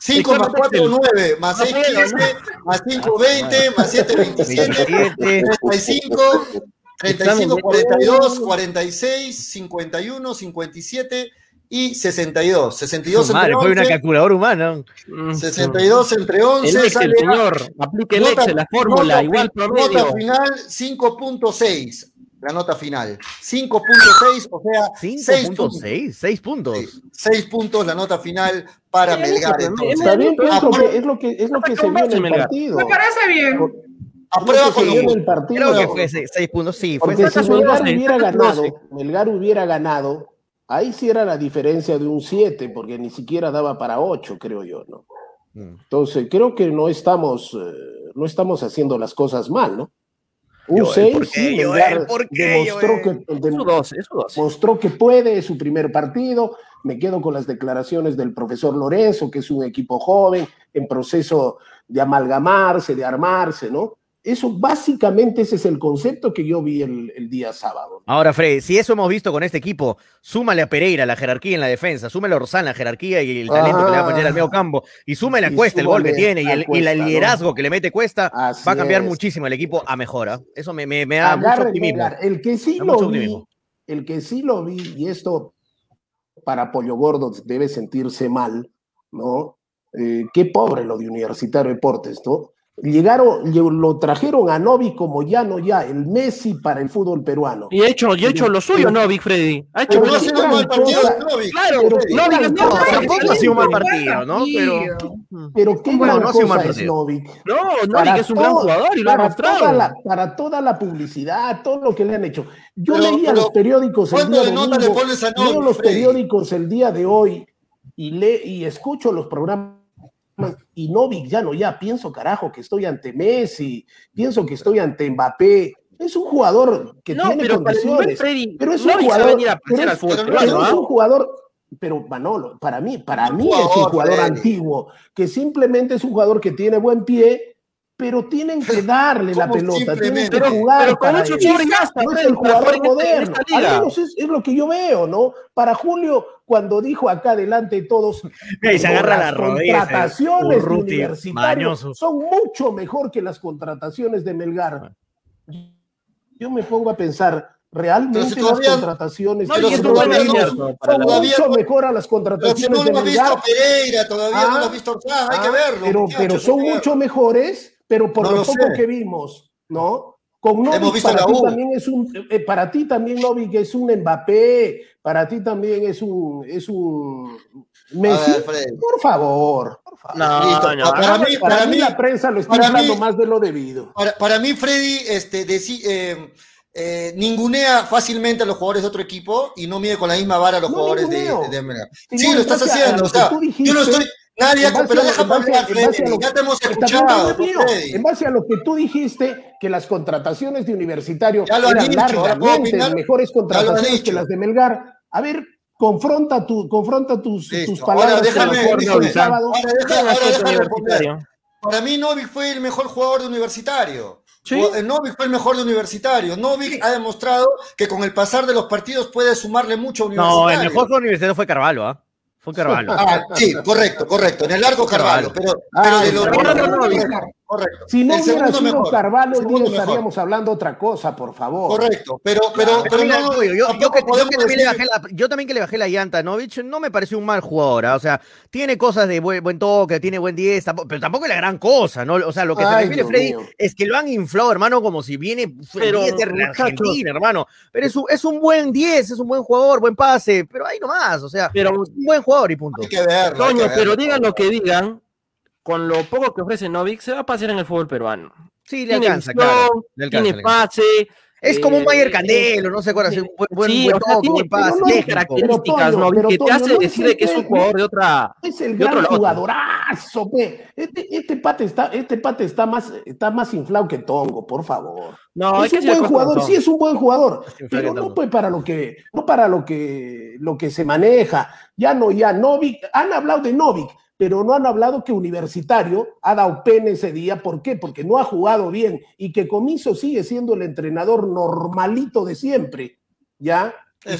5 más Examen 4, Excel. 9. Más 6, No puedo, 15. Más 5, 20. Más 7, 27. 27. 35. 35, Examen de- 42, 46, 51, 57 y 62. 62 Su entre madre, fue una 11. calculadora humana. Mm, 62 entre El 11. Excel, sale señor. Aplique el nota- Excel, la fórmula, nota- igual promedio. Nota final 5.6. La nota final. 5.6, o sea, 6 puntos. 5.6, 6 puntos. 6 puntos la nota final para Sí, Melgar. eso, Entonces. Está bien, es, lo que, es lo que es lo que se vio en el Melgar. partido. Me parece bien. Es lo que con el partido. Creo que fue 6 puntos, sí. Fue Porque Sacas si Melgar 12, hubiera ganado, 12. Melgar hubiera ganado, ahí sí era la diferencia de un 7, porque ni siquiera daba para 8, creo yo, ¿no? Mm. Entonces, creo que no estamos, eh, no estamos haciendo las cosas mal, ¿no? Un Joel, 6, ¿por qué, sí, Joel? Melgar ¿Por qué, demostró, Joel? que, Es dem- su 12, es su 12. mostró que puede, es su primer partido. Me quedo con las declaraciones del profesor Lorenzo, que es un equipo joven, en proceso de amalgamarse, de armarse, ¿no? Eso básicamente ese es el concepto que yo vi el, el día sábado. Ahora, Fred, si eso hemos visto con este equipo, súmale a Pereira la jerarquía en la defensa, súmale a Orsán la jerarquía y el talento que le va a poner al medio campo, y súmale a Cuesta el gol que tiene y el, liderazgo que le mete Cuesta, Así va a cambiar es. muchísimo el equipo a mejora. Eso me, me- me da mucho optimismo. El que sí lo vi, optimismo. el que sí lo vi, y esto para Pollo Gordo debe sentirse mal, ¿no? Eh, qué pobre lo de Universitario Deportes, ¿no? Llegaron, lle- lo trajeron a Novi como ya no ya, el Messi para el fútbol peruano. Y ha hecho, y ha hecho lo suyo, Pero- ¿no, Big Freddy? Ha hecho Pero lo Novi. Claro, Pero no tampoco ha sido un mal partido, ¿no? Pero- Pero qué Bueno, gran no ha sido un mal cosa es partido. Novik. No, no, Para que es un gran jugador y lo ha para mostrado. Toda la, para toda la publicidad, todo lo que le han hecho. Yo Pero- leía pero, los periódicos el ¿Cuánto día de nota le domingo, pones a leo Novi, los periódicos el día de hoy y, le, y escucho los programas y Novik ya no ya, pienso carajo que estoy ante Messi, pienso que estoy ante Mbappé. Es un jugador que No, tiene pero condiciones. Freddy, pero es un jugador- venir a pero es- fútbol pero es ¿ah? un jugador, pero Manolo, para mí, para mí es un jugador antiguo, que simplemente es un jugador que tiene buen pie, pero tienen que darle la pelota, tienen que jugar. Pero con mucho no es el jugador moderno. es, es, lo que yo veo, ¿no? Para Julio, cuando dijo acá adelante todos, y se agarra las contrataciones de universitarios son mucho mejor que las contrataciones de Melgar. Yo me pongo a pensar, realmente las contrataciones no, son mucho mejor a las contrataciones no de Melgar. visto Pereira, todavía no lo has visto hay que ah, verlo. Pero, pero son mucho mejores pero por lo, poco que vimos, ¿no? Con Novik para ti también es un, eh, para ti también Novik es un Mbappé, para ti también es un, es un Messi. por favor, por favor. No, no, para, mí, para, mí, la prensa lo está hablando más de lo debido. Para, para mí, Freddy, este, eh, eh, ningunea fácilmente a los jugadores de otro equipo y no mide con la misma vara a los jugadores de, de, Sí, lo estás haciendo. O sea, yo no estoy, Nadie, pero déjame hablar, ya te hemos escuchado. En base a lo que tú dijiste, que las contrataciones de Universitario eran largamente mejores contrataciones que las de Melgar. A ver, confronta, tu, confronta tus, tus palabras. Ahora déjame, déjame, sábado. Ahora déjame, ahora déjame responder. Para mí Novik fue el mejor jugador de Universitario. ¿Sí? Novik fue el mejor de Universitario. Novik ha demostrado que con el pasar de los partidos puede sumarle mucho a Universitario. No, el mejor de Universitario fue Carvalho, ¿ah? Fue Carvalho. Ah, sí, correcto, correcto. En el largo Carvalho, pero, ah, de los correcto. Si no hubiera sido mejor, Carvalho, hoy estaríamos hablando otra cosa, por favor. Correcto, pero, pero, pero no, yo, yo, que, yo, que también le bajé la, yo también que le bajé la llanta a Novich, no me pareció un mal jugador. ¿ah? O sea, tiene cosas de buen, buen toque, tiene buen 10, pero tampoco es la gran cosa, ¿no? O sea, lo que se refiere Freddy es que lo han inflado, hermano, como si viene pero, de Argentina, hermano. Pero es un, es un buen 10, es un buen jugador, buen pase, pero ahí nomás, o sea, pero, un buen jugador y punto. Hay que verlo, pero digan lo que digan, con lo poco que ofrece Novik, se va a pasear en el fútbol peruano. Sí, le alcanza, claro. tiene pase. Es como un Mayer eh, Candelo, no sé cuál es un buen, buen, sí, buen toque, tiene, buen características, ¿no? que te hace decir que es un jugador de otra. Es el gran jugadorazo, pe. Este, este pate está, este pate está más, está más inflado que Tongo, por favor. No, es, un buen jugador, sí es un buen jugador, pero no pues para lo que, no para lo que, lo que se maneja. Ya no, ya Novik, han hablado de Novik, pero no han hablado que Universitario ha dado pena ese día. ¿Por qué? Porque no ha jugado bien y que Comiso sigue siendo el entrenador normalito de siempre. ¿Ya?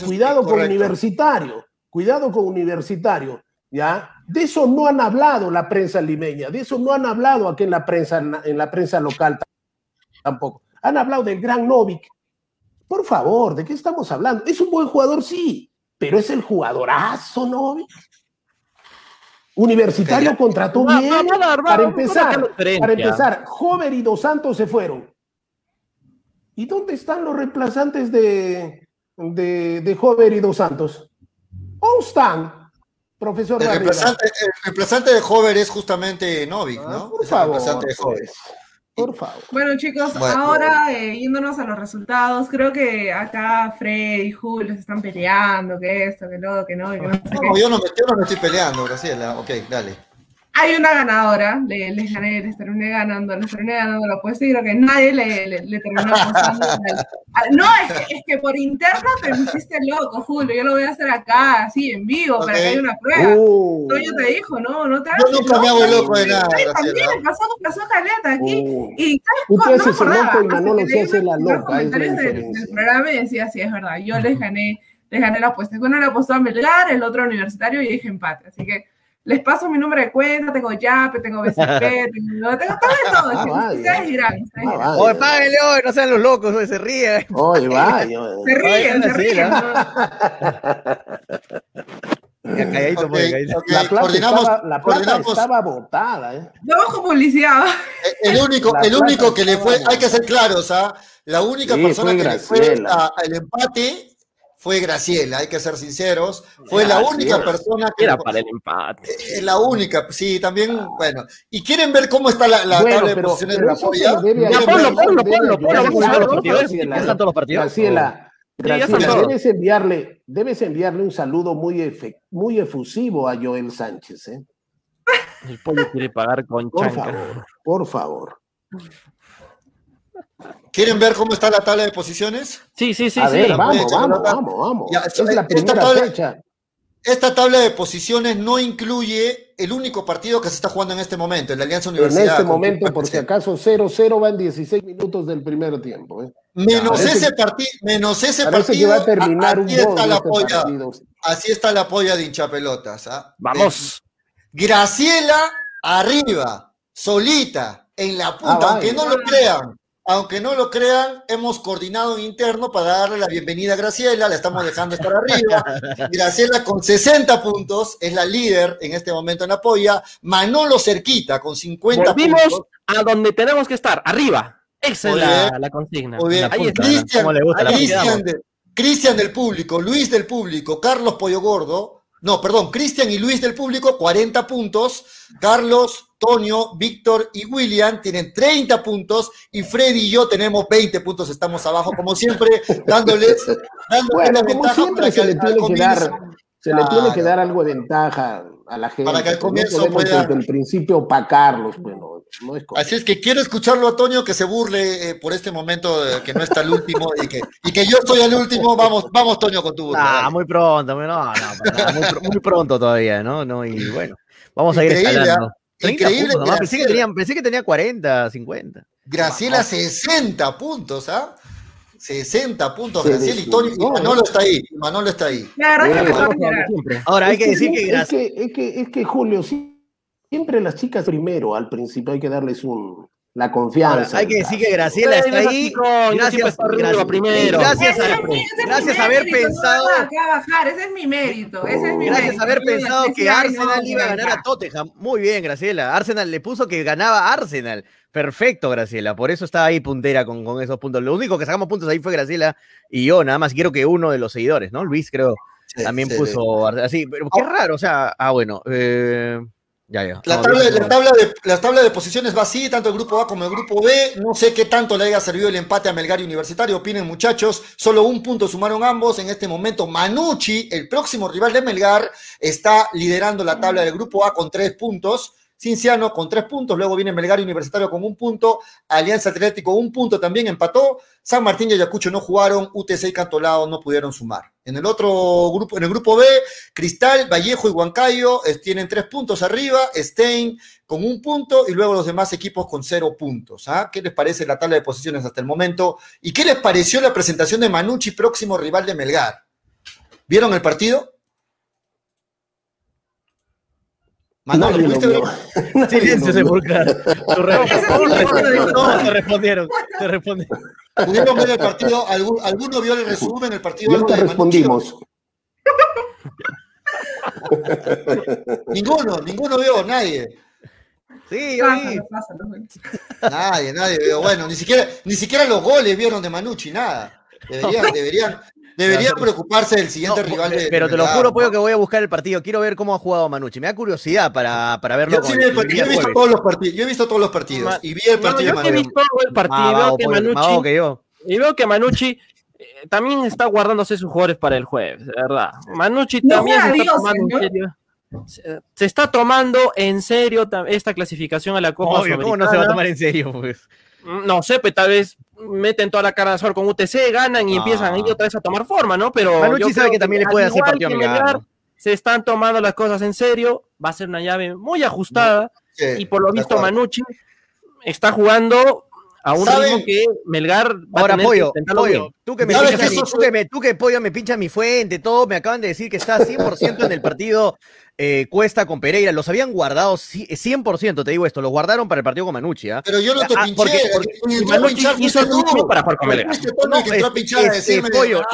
cuidado con Universitario, cuidado con Universitario. ¿Ya? De eso no han hablado la prensa limeña, de eso no han hablado aquí en la prensa, en la prensa local tampoco. Han hablado del gran Novik. Por favor, ¿de qué estamos hablando? Es un buen jugador, sí, pero es el jugadorazo Novik. Universitario contrató bien. para empezar, para empezar, Jover y Dos Santos se fueron. ¿Y dónde están los reemplazantes de, de, de Jover y Dos Santos? ¿Dónde están, profesor? El reemplazante, el reemplazante, de Jover es justamente Novik, ¿no? Ah, por favor, de Jover. Por favor. Bueno, chicos, ahora eh, yéndonos a los resultados, creo que acá Fred y Julio se están peleando, que esto, que lo, que no, que no, sé no Yo, no me, yo no me estoy peleando, Graciela. Ok, dale hay una ganadora, le, les gané, les terminé ganando, les terminé ganando la apuesta y creo que nadie le, le, terminó apostando. no, es que, es que, por interno te pusiste loco, Julio, yo lo voy a hacer acá, así, en vivo, para que haya una prueba. Uh. yo te dijo, no, no te hagas Yo nunca me hago loco de nada. También pasó, pasó caleta aquí. Uh. Y ¿sabes Usted no loco y Manolo se hace la loca. Es la del, del programa y decía, sí, es verdad, yo les gané, les gané la apuesta. Uno le apostó a Melgar, el otro a Universitario y dije empate, así que les paso mi número de cuenta, tengo YAPE, tengo BCP, tengo, tengo todo, todo. Ah, ustedes dirán. Ah, Oye, páguenle hoy, no sean los locos, se ríen. Oye, vaya. Se ríen, se ríen. Calladito, okay, calladito. Okay. La plata, estaba, la plata estaba botada. ¿eh? Vamos con publicidad. El, el único, el único que le fue, hay que ser claros, ¿ah? La única sí, persona que le fue al empate fue Graciela, hay que ser sinceros, fue la única persona que... Era para el empate. Eh, la única, sí, también, ah. bueno. ¿Y quieren ver cómo está la, la tabla de posiciones de la polla? Ponlo, ponlo, ponlo, ponlo, todos los partidos? Graciela, Graciela, debes enviarle, debes enviarle un saludo muy, muy efusivo a Joel Sánchez, ¿eh? El pollo quiere pagar con Por favor, por favor. ¿Quieren ver cómo está la tabla de posiciones? Sí, sí, sí. A Ver, vamos, vamos, vamos, vamos, es la primera fecha. esta tabla de posiciones no incluye el único partido que se está jugando en este momento, en la Alianza Universidad. En este momento, por si acaso, 0-0 van 16 minutos del primer tiempo. ¿eh? Menos, ese partido, menos ese partido. va a terminar así, está la este polla, así está la polla de hinchapelotas. ¿ah? Vamos. Graciela arriba, solita, en la punta, ah, aunque no lo crean. Aunque no lo crean, hemos coordinado en interno para darle la bienvenida a Graciela, la estamos dejando estar arriba. Graciela con 60 puntos es la líder en este momento en apoya. Manolo cerquita con 50 Volvimos a donde tenemos que estar, arriba. Esa es la, consigna. Muy bien. Cristian del público, Luis del público, Carlos Pollo Gordo, no, perdón, Cristian y Luis del público, 40 puntos. Carlos, Tonio, Víctor y William tienen 30 puntos. Y Freddy y yo tenemos 20 puntos. Estamos abajo, como siempre, dándoles, dándoles la ventaja para se le tiene que dar, se le tiene que dar algo de ventaja a la gente. Para que al comienzo pueda... Desde el principio opacarlos, bueno. Así es que quiero escucharlo a Toño que se burle eh, por este momento que no está el último y que, y que yo estoy al último. Vamos, vamos, Toño, con tu burla. Ah, muy pronto, no, no, muy, pronto todavía, ¿no? no y bueno, vamos a ir escalando. ¿ah? Increíble. pensé, que tenía, pensé que tenía 40, 50. Graciela, 60 puntos, ¿ah? 60 puntos, Graciela y Toño. Y Manolo está ahí. Manolo está ahí. Ahora hay que decir que, Graciela. Es que, es que Julio, sí Siempre las chicas primero, al principio hay que darles un, la confianza. hay que decir que Graciela está ahí. Gracias, gracias, primero. Gracias, a, gracias haber pensado. ese es mi mérito. Ese es mi gracias haber pensado que Arsenal iba a ganar a Tottenham. Muy bien, Graciela. Arsenal le puso que ganaba Arsenal. Perfecto, Graciela. Por eso estaba ahí puntera con, con esos puntos. Lo único que sacamos puntos ahí fue Graciela y yo. Nada más quiero que uno de los seguidores, ¿no? Luis, creo, también puso así. Pero qué raro. O sea, ah, bueno. Eh. La, tabla, de, posiciones va así, tanto el grupo A como el grupo B. No sé qué tanto le haya servido el empate a Melgar Universitario. Opinen, muchachos. Solo un punto sumaron ambos. En este momento, Manucci, el próximo rival de Melgar, está liderando la tabla del grupo A con tres puntos. Cinciano con tres puntos, luego viene Melgar Universitario con un punto, Alianza Atlético un punto también empató, San Martín y Ayacucho no jugaron, UTC y Cantolao no pudieron sumar. En el otro grupo, en el grupo B, Cristal, Vallejo y Huancayo tienen tres puntos arriba, Stein con un punto y luego los demás equipos con cero puntos. ¿ah? ¿Qué les parece la tabla de posiciones hasta el momento? ¿Y qué les pareció la presentación de Manucci, próximo rival de Melgar? ¿Vieron el partido? Manolo, Silencio sepulcral. Todos te respondieron. Te respondieron. ¿Pudieron ver el partido? ¿Alguno vio el resumen del partido? No te respondimos. ninguno, ninguno vio, nadie. Sí, yo vi. Nadie, nadie vio. Bueno, ni siquiera, ni siquiera los goles vieron de Manucci, nada. Deberían, deberían, Debería preocuparse del siguiente rival de. Pero te lo juro, Pollo, que voy a buscar el partido. Quiero ver cómo ha jugado Manucci. Me da curiosidad para, para verlo. Yo, he visto todos los partidos. Yo he visto todos los partidos. y vi el partido yo he visto el partido. que Manucci, yo. Y veo que Manucci eh, también está guardándose sus jugadores para el jueves, verdad. Manucci también se está tomando en serio. Se está tomando en serio esta clasificación a la Copa Obvio, ¿Cómo no se va a tomar en serio, pues? No sé, pues tal vez meten toda la cara de sol con UTC, ganan y empiezan ahí otra vez a tomar forma, ¿no? Pero Manucci sabe que también le puede hacer partido amigar. Se están tomando las cosas en serio, va a ser una llave muy ajustada y por lo visto Manucci está jugando a un ritmo que Melgar va Ahora, a pollo, pollo tú que me pinchas, tú que me, tú que pollo me pincha mi fuente, todo, me acaban de decir que está 100% en el partido eh, Cuesta con Pereira, los habían guardado 100%, te digo esto, los guardaron para el partido con Manucci. ¿ah? Pero yo no te ah, pinché, porque, porque Manucci hizo mucho para jugar con Pereira.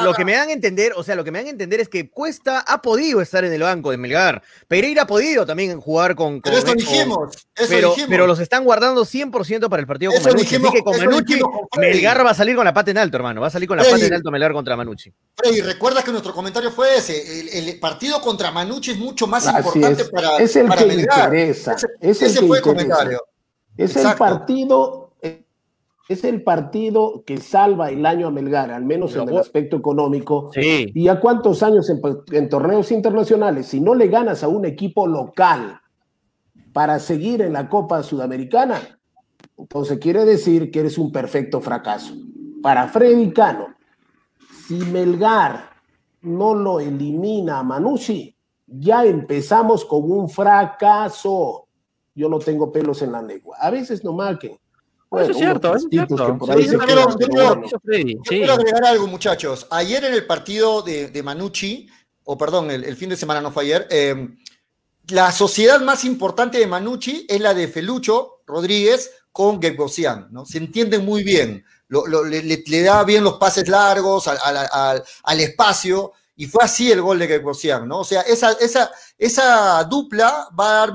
lo que me dan a entender, o sea, lo que me dan a entender es que Cuesta ha podido estar en el banco de Melgar, Pereira ha podido también jugar con... pero eso dijimos, eso pero, dijimos. pero los están guardando 100% para el partido con Manucci, así que con Manucci, Melgar va a salir con la pata en alto, hermano, va a salir con la pata en alto Melgar contra Manucci. Freddy, recuerda que nuestro comentario fue ese, el, partido contra Manucci es mucho más importante es. para, es el que interesa. Ese, es el fue el comentario. Es el partido, es el partido que salva el año a Melgar, al menos en el aspecto económico. ¿Y a cuántos años en, torneos internacionales? Si no le ganas a un equipo local para seguir en la Copa Sudamericana, entonces quiere decir que eres un perfecto fracaso. Para Freddy Cano, si Melgar no lo elimina a Manucci, ya empezamos con un fracaso. Yo no tengo pelos en la lengua. A veces no marquen. eso es cierto, es cierto. quiero, agregar algo, muchachos. Ayer en el partido de, de Manucci, o perdón, el, fin de semana no fue ayer, eh, la sociedad más importante de Manucci es la de Felucho Rodríguez con Gebosian, ¿no? Se entienden muy bien, le, da bien los pases largos al, espacio, y fue así el gol de Gebosian, ¿no? O sea, esa, esa, esa dupla va a dar,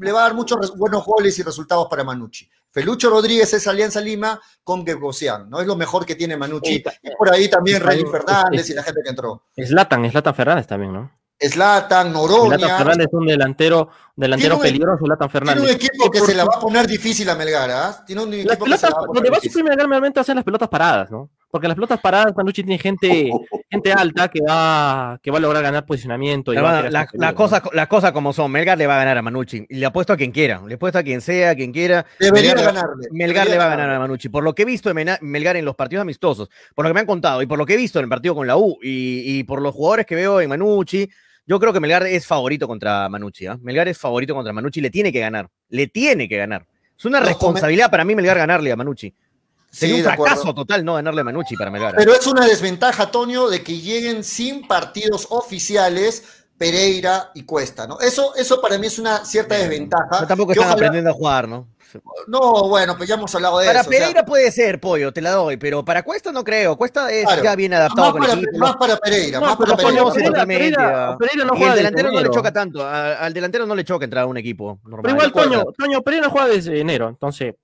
le va a dar muchos buenos goles y resultados para Manucci. Felucho Rodríguez es Alianza Lima con Gebosian, ¿no? Es lo mejor que tiene Manucci. Y por ahí también Rey Fernández y la gente que entró. Eslatan, Eslatan Fernández también, ¿no? Slatan, Noroña. Slatan Fernández es un delantero, delantero peligroso, Slatan Fernández. Tiene un equipo que se la va a poner difícil a Melgar, ¿ah? Tiene un equipo que se la va a poner Donde va a sufrir Melgar realmente hacer las pelotas paradas, ¿no? Porque las pelotas paradas, Panucci tiene gente, gente alta que va, que va a lograr ganar posicionamiento. las la, la cosas la cosa como son, Melgar le va a ganar a Manucci. Y le apuesto a quien quiera, le apuesto a quien sea, a quien quiera. Debería Melgar, ganarle. Melgar le va a ganar a Manucci. Por lo que he visto de Melgar en los partidos amistosos, por lo que me han contado y por lo que he visto en el partido con la U y, y por los jugadores que veo en Manucci, yo creo que Melgar es favorito contra Manucci. ¿eh? Melgar es favorito contra Manucci. Le tiene que ganar. Le tiene que ganar. Es una responsabilidad para mí Melgar ganarle a Manucci. Sería un fracaso total no ganarle a Manucci para Melgar. ¿eh? Pero es una desventaja, Antonio, de que lleguen sin partidos oficiales Pereira y Cuesta, ¿no? Eso, eso para mí es una cierta desventaja. tampoco están aprendiendo a jugar, ¿no? No, bueno, pues ya hemos hablado de para eso. Para Pereira puede ser, pollo, te la doy, pero para Cuesta no creo. Cuesta es ya bien adaptado más con para, Más para Pereira, más para Pereira. Pereira, Pereira no juega el delantero no le choca tanto. al delantero no le choca entrar a un equipo normal. Pero igual, Toño, Toño, Pereira juega desde enero, entonces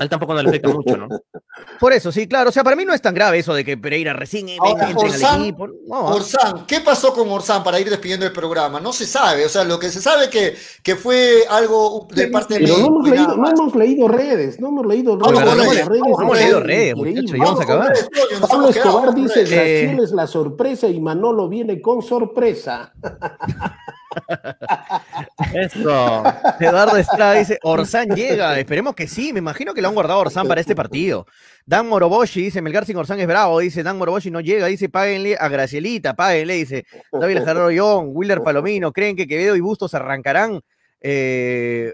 a él tampoco no le afecta mucho, ¿no? Por eso, sí, claro. O sea, para mí no es tan grave eso de que Pereira recién Ahora, Orsán, equipo. Orsán, ¿qué pasó con Orsán para ir despidiendo el programa? No se sabe. O sea, lo que se sabe que, que fue algo de parte de Pero no hemos, leído, no hemos leído redes, no hemos leído redes. No, no, redes, no hemos leído redes, muchachos, ya vamos a acabar. Pablo Escobar dice, eh... es la sorpresa y Manolo viene con sorpresa. Eso. Eduardo Estrada dice, Orsán llega. Esperemos que sí. Me imagino que lo han guardado Orsán para este partido. Dan Moroboshi dice, Melgar sin Orsán es bravo. Dice, Dan Moroboshi no llega. Dice, páguenle a Gracielita, páguenle. Dice, David Young, Willer Palomino. ¿Creen que Quevedo y Bustos arrancarán? Eh,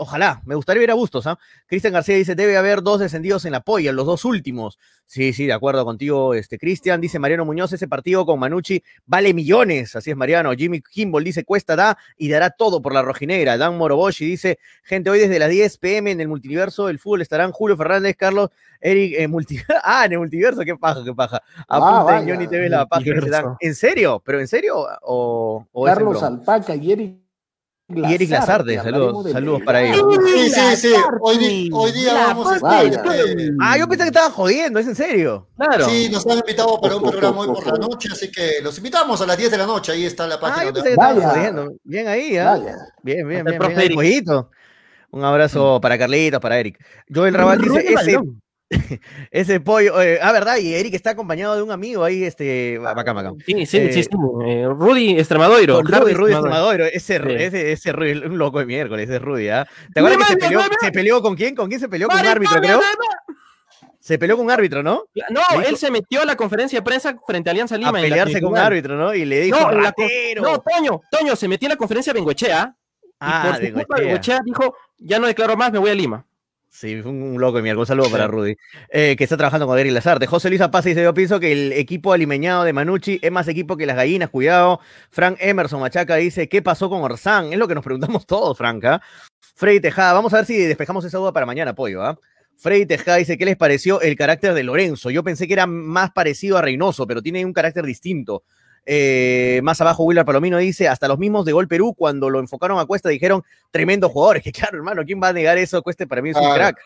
ojalá, me gustaría ver a Bustos. ¿ah? Cristian García dice, debe haber dos descendidos en la polla, los dos últimos. Sí, sí, de acuerdo contigo, este, Cristian. Dice Mariano Muñoz, ese partido con Manucci vale millones. Así es, Mariano. Jimmy Kimball dice, cuesta da y dará todo por la rojinegra. Dan Moroboshi dice, gente, hoy desde las 10 pm en el multiverso del fútbol estarán Julio Fernández, Carlos, Eric, eh, ah, en el multiverso, qué paja, qué paja. Ah, Apunta en Johnny TV la página. ¿En serio? ¿Pero en serio? ¿O, o Carlos Alpaca y Eric y Eric Lazarde, saludos, saludos para ellos. Sí, sí, sí. Hoy, hoy día vamos a estar. Este... Ah, yo pensé que estaban jodiendo, es en serio. Claro. Sí, nos han invitado para un programa hoy por la noche, así que los invitamos a las 10 de la noche. Ahí está la página. Ah, yo pensé que estaban jodiendo. Bien ahí, ¿eh? Bien, bien, bien. bien, bien Un abrazo para Carlitos, para Eric. Joel Raval dice: ese, Ese pollo, eh, ah, verdad, y Eric está acompañado de un amigo ahí, este, bacán, bacán. Sí, sí, sí, eh, eh, Rudy Extremadoiro. Rudy, Rudy Extremadoiro, ese, ese, ese Rudy, un loco de miércoles, ese Rudy, ¿ah? ¿Te acuerdas que se peleó, se peleó con quién? ¿Con quién se peleó? Con un árbitro, creo. Se peleó con un árbitro, ¿no? No, él se metió a la conferencia de prensa frente a Alianza Lima. A pelearse con un árbitro, ¿no? Y le dijo, no, no, Toño, Toño, se metió en la conferencia de Bengochea. Ah, y por Bengochea dijo, ya no declaro más, me voy a Lima. Sí, fue un loco de mierda. Un saludo para Rudy, eh, que está trabajando con Eric Lazarte. José Luis Paz dice: Yo pienso que el equipo alimeñado de Manucci es más equipo que las gallinas, cuidado. Frank Emerson Machaca dice: ¿Qué pasó con Orsán? Es lo que nos preguntamos todos, Franca. ¿ah? Freddy Tejada, vamos a ver si despejamos esa duda para mañana, apoyo. ¿ah? Freddy Tejada dice: ¿Qué les pareció el carácter de Lorenzo? Yo pensé que era más parecido a Reynoso, pero tiene un carácter distinto. Eh, más abajo, Willard Palomino dice: Hasta los mismos de Gol Perú, cuando lo enfocaron a Cuesta, dijeron: Tremendo jugador. Que claro, hermano, ¿quién va a negar eso? Cuesta para mí es un crack.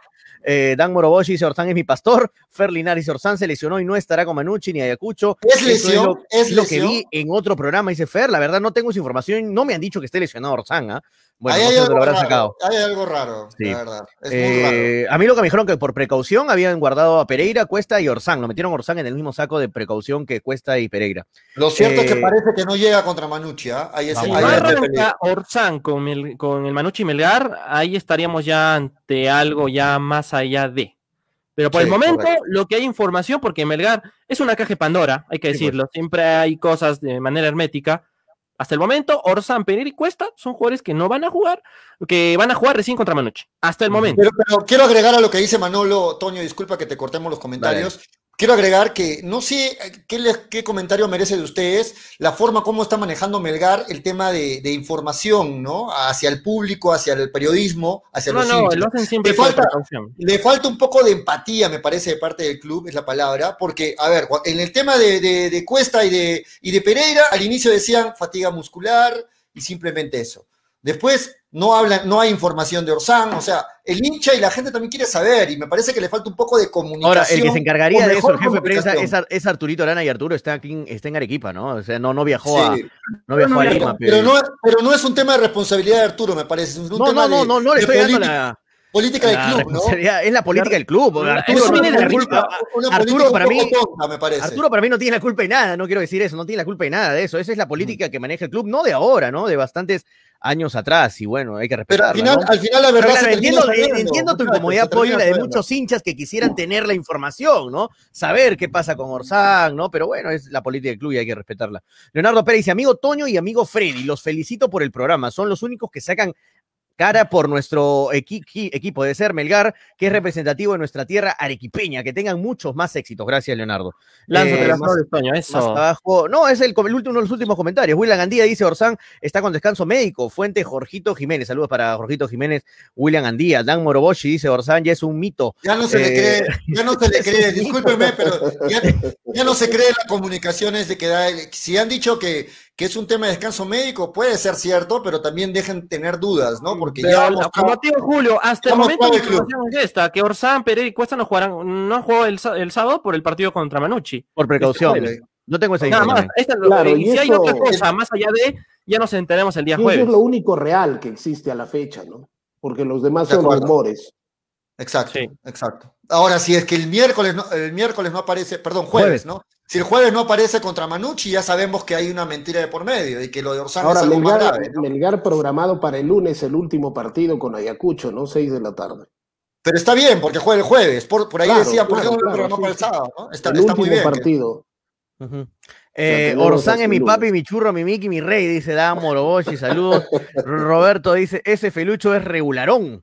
Eh, Dan Moroboshi dice Orsán es mi pastor. Fer Linares Orsán se lesionó y no estará con Manucci ni Ayacucho. Es lesión, es lo, que vi en otro programa. Dice Fer, la verdad no tengo esa información. No me han dicho que esté lesionado Orsán. ¿ah? Bueno, hay, algo raro, sacado. hay algo raro, la verdad. Es muy eh, raro. A mí lo que me dijeron que por precaución habían guardado a Pereira, Cuesta y Orsán. Lo metieron Orsán en el mismo saco de precaución que Cuesta y Pereira. Lo cierto es que eh, parece que no llega contra Manucci. ¿eh? Ahí es, Orsán con el, con el Manucci Melgar, ahí estaríamos ya ante algo ya más allá de. Pero por el momento, lo que hay información, porque Melgar es una caja de Pandora, hay que decirlo, siempre hay cosas de manera hermética. Hasta el momento, Orsán, Pereira y Cuesta son jugadores que no van a jugar, que van a jugar recién contra Manucci. Hasta el momento. Pero, quiero agregar a lo que dice Manolo, Toño, disculpa que te cortemos los comentarios. Quiero agregar que no sé qué, comentario merece de ustedes la forma como está manejando Melgar el tema de, información, ¿no? Hacia el público, hacia el periodismo, hacia los no, lo hacen siempre le falta, le falta un poco de empatía, me parece, de parte del club, es la palabra, porque, a ver, en el tema de, Cuesta y de, y de Pereira, al inicio decían fatiga muscular y simplemente eso. Después no hablan, no hay información de Orsán, o sea, el hincha y la gente también quiere saber, y me parece que le falta un poco de comunicación. Ahora, el que se encargaría de eso, el jefe de prensa, es, Arturito Arana y Arturo está aquí, está en Arequipa, ¿no? O sea, no, no viajó a, no viajó a Lima. Pero, no, pero no es un tema de responsabilidad de Arturo, me parece. Es un no, tema no, no, no, no, le estoy dando la política del club, ¿no? Es la política del club. Arturo, no tiene la culpa. Arturo para mí, Arturo para mí no tiene la culpa de nada, no quiero decir eso, no tiene la culpa de nada de eso. Esa es la política que maneja el club, no de ahora, ¿no? De bastantes años atrás y bueno, hay que respetarlo. Pero al final, al final la verdad entiendo, entiendo, tu incomodidad, Pollo, la de muchos hinchas que quisieran tener la información, ¿no? Saber qué pasa con Orsán, ¿no? Pero bueno, es la política del club y hay que respetarla. Leonardo Pérez dice, amigo Toño y amigo Freddy, los felicito por el programa. Son los únicos que sacan cara por nuestro equipo de ser Melgar, que es representativo de nuestra tierra arequipeña. Que tengan muchos más éxitos. Gracias, Leonardo. Lánzate eh, más, de eso. abajo. No, es el, último, uno de los últimos comentarios. William Andía dice: Orsán está con descanso médico. Fuente Jorgito Jiménez. Saludos para Jorgito Jiménez. William Andía. Dan Moroboshi dice: Orsán ya es un mito. Ya no se le cree, eh, ya no se le cree. Discúlpeme, pero ya, no se cree las comunicaciones de que da. Si han dicho que que es un tema de descanso médico, puede ser cierto, pero también dejen tener dudas, ¿no? Porque ya. Como tío Julio, hasta el momento la información es esta: que Orsán, Pereira y Cuesta no jugarán, no jugó el, el, sábado por el partido contra Manucci. Por precaución. Este no tengo esa Nada más, claro, y si hay otra cosa, más allá de, ya nos enteremos el día jueves. Eso es lo único real que existe a la fecha, ¿no? Porque los demás son rumores. Exacto, exacto. Ahora, si es que el miércoles no, el miércoles no aparece, perdón, jueves, ¿no? Si el jueves no aparece contra Manucci, ya sabemos que hay una mentira de por medio y que lo de Orsán Ahora, es algo Melgar, más grave. Melgar programado para el lunes, el último partido con Ayacucho, ¿no? Seis de la tarde. Pero está bien, porque juega el jueves. Por, por ahí decía, ¿por qué no programó para el sábado? ¿no? Está, el está muy bien. partido. eh, Orsán es mi papi, mi churro, mi Miki, mi rey, dice Dan Moroboshi, saludos. Roberto dice, ese felucho es regularón.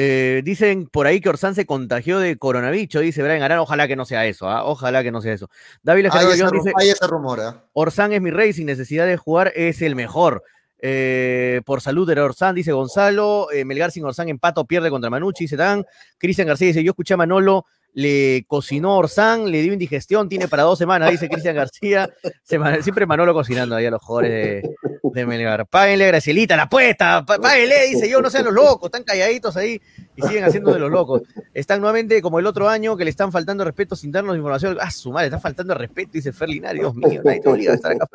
Eh, dicen por ahí que Orsán se contagió de coronavirus, dice Brian Arana. Ojalá que no sea eso, ¿ah? ojalá que no sea eso. David hay dice: hay ese rumor. ¿eh? Orsán es mi rey, sin necesidad de jugar, es el mejor. Eh, por salud era Orsán, dice Gonzalo. Melgar sin Orsán empato, pierde contra Manucci, dice Dan. Cristian García dice: Yo escuché a Manolo le cocinó Orsán, le dio indigestión, tiene para dos semanas, dice Cristian García. siempre Manolo cocinando ahí a los jugadores de, Melgar. Páguenle, Gracielita, la apuesta, páguenle, dice yo, no sean los locos, están calladitos ahí y siguen haciendo de los locos. Están nuevamente como el otro año que le están faltando respeto sin darnos información. Ah, su madre, está faltando respeto, dice Ferlinari, Dios mío, nadie te obliga a estar acá.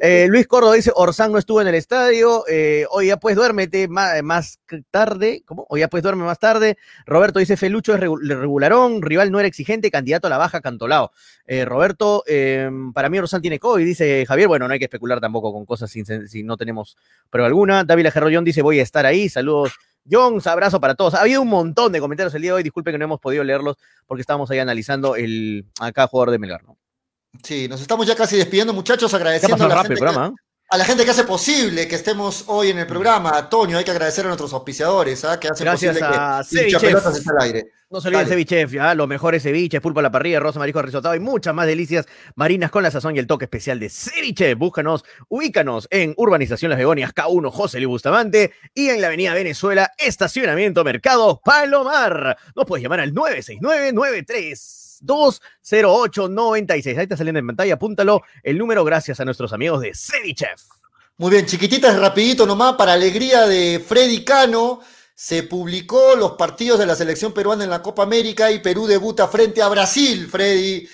Eh, Luis Córdoba dice, Orsán no estuvo en el estadio, eh, hoy ya pues duérmete más, tarde, ¿cómo? Hoy ya pues duerme más tarde. Roberto dice, Felucho es regularón, rival no era exigente, candidato a la baja, Cantolao. Eh, Roberto, em, para mí Orsán tiene COVID, dice Javier. Bueno, no hay que especular tampoco con cosas si no tenemos prueba alguna. David Ajerrollón dice, voy a estar ahí. Saludos. John, abrazo para todos. Ha habido un montón de comentarios el día de hoy. Disculpen que no hemos podido leerlos porque estábamos ahí analizando el acá jugador de Melgar, ¿no? Sí, nos estamos ya casi despidiendo, muchachos, agradeciendo a la gente a la gente que hace posible que estemos hoy en el programa. A Toño, hay que agradecer a nuestros auspiciadores, ¿ah? que hacen Gracias posible a que al aire. No se olviden ceviche, ¿ah? los mejores ceviches, pulpa a la parrilla, rosa, marisco risotado y muchas más delicias marinas con la sazón y el toque especial de ceviche. Búscanos, ubícanos en Urbanización Las Begonias K1 José Luis Bustamante y en la Avenida Venezuela, Estacionamiento Mercado Palomar. Nos puedes llamar al 969 93 20896. Ahí está saliendo en pantalla, apúntalo el número gracias a nuestros amigos de Cevichef. Muy bien, chiquititas, rapidito nomás, para alegría de Freddy Cano, se publicó los partidos de la selección peruana en la Copa América y Perú debuta frente a Brasil, Freddy.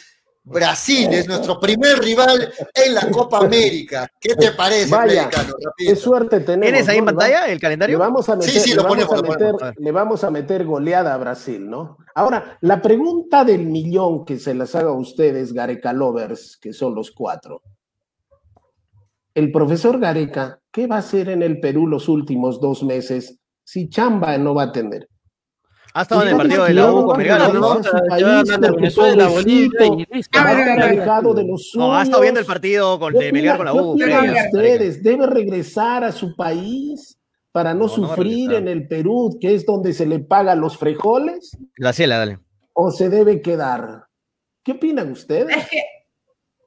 Brasil es nuestro primer rival en la Copa América. ¿Qué te parece, Vaya, Qué suerte tenemos. ¿Tienes ahí en pantalla el calendario? Le vamos a meter, sí, sí, lo ponemos, le vamos a meter goleada a Brasil, ¿no? Ahora, la pregunta del millón que se las haga a ustedes, Gareca Lovers, que son los cuatro. El profesor Gareca, ¿qué va a hacer en el Perú los últimos dos meses si Chamba no va a tener? Ha estado en el partido de la U con Melgar, ¿no? No, ha estado viendo el partido con, de Melgar con la U. ustedes? Debe regresar a su país para no, sufrir en el Perú, que es donde se le pagan los frijoles. La ciela, dale. ¿O se debe quedar? ¿Qué opinan ustedes? Es que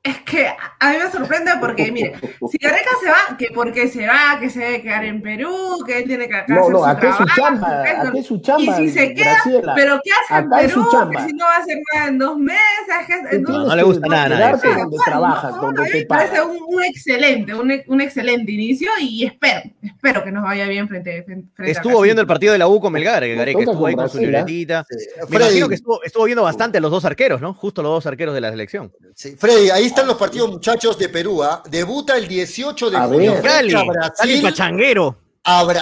es que a mí me sorprende porque, mire, si Gareca se va, que porque se va, que se debe quedar en Perú, que él tiene que acá no, no, aquí es su chamba, aquí es su chamba. Y si se queda, pero ¿qué hace en Perú? Que si no va a hacer nada en dos meses. Que, no, no, le gusta nada. nada donde trabajas, donde te pagas. parece un, un, excelente, un, un, excelente inicio y espero, espero que nos vaya bien frente, frente Estuvo viendo el partido de la U con Melgar, que Gareca estuvo ahí con su libretita. Me imagino que estuvo, estuvo viendo bastante a los dos arqueros, ¿no? Justo los dos arqueros de la selección. Sí, Freddy, ahí están los partidos, muchachos, de Perú. ¿ah? Debuta el 18 de junio frente a Brasil. Pachanguero.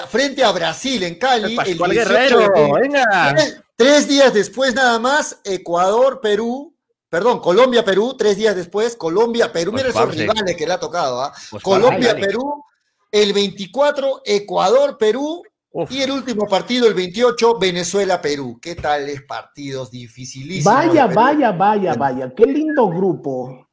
frente a Brasil en Cali. El, Guerrero, venga. Tres, días después, nada más, Ecuador, Perú. Perdón, Colombia, Perú, tres días después, Colombia, Perú, mira esos rivales que le ha tocado, ¿ah? Colombia, Perú, el 24, Ecuador, Perú, y el último partido, el 28, Venezuela-Perú. ¿Qué tales partidos dificilísimos? Vaya, vaya, vaya, vaya. Qué lindo grupo.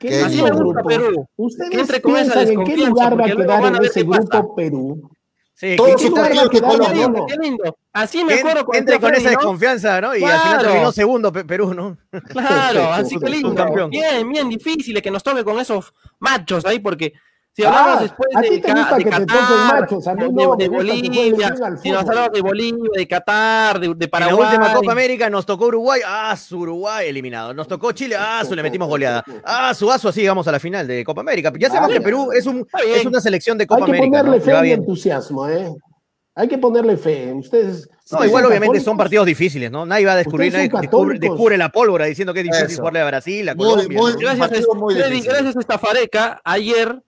Qué, lindo grupo. Perú. ¿Ustedes piensan en qué lugar va a quedar en ese grupo Perú? Sí, ¿Qué, qué, lindo, qué lindo. Así me acuerdo con Entre con esa desconfianza, ¿no? Y al final terminó segundo Perú, ¿no? Claro, así que lindo. Bien, bien difícil que nos toque con esos machos ahí, porque si hablamos ah, después de, te gusta de que Qatar, te machos, a mí de, no, de Bolivia, si nos hablamos de Bolivia, de Qatar, de, de Paraguay. En la última Copa América nos tocó Uruguay, ah, su Uruguay eliminado. Nos tocó Chile, ah, su le metimos goleada. Ah, su aso, así vamos a la final de Copa América. Ya sabemos que Perú es, un, es una selección de Copa América. Hay que ponerle ¿no? fe y entusiasmo, ¿eh? Hay que ponerle fe. Ustedes. No, igual obviamente son partidos difíciles, ¿no? Nadie va a descubrir, nadie descubre, descubre, la pólvora diciendo que es difícil jugarle a Brasil, a Colombia. Muy, muy, gracias, muy gracias a esta fareca, ayer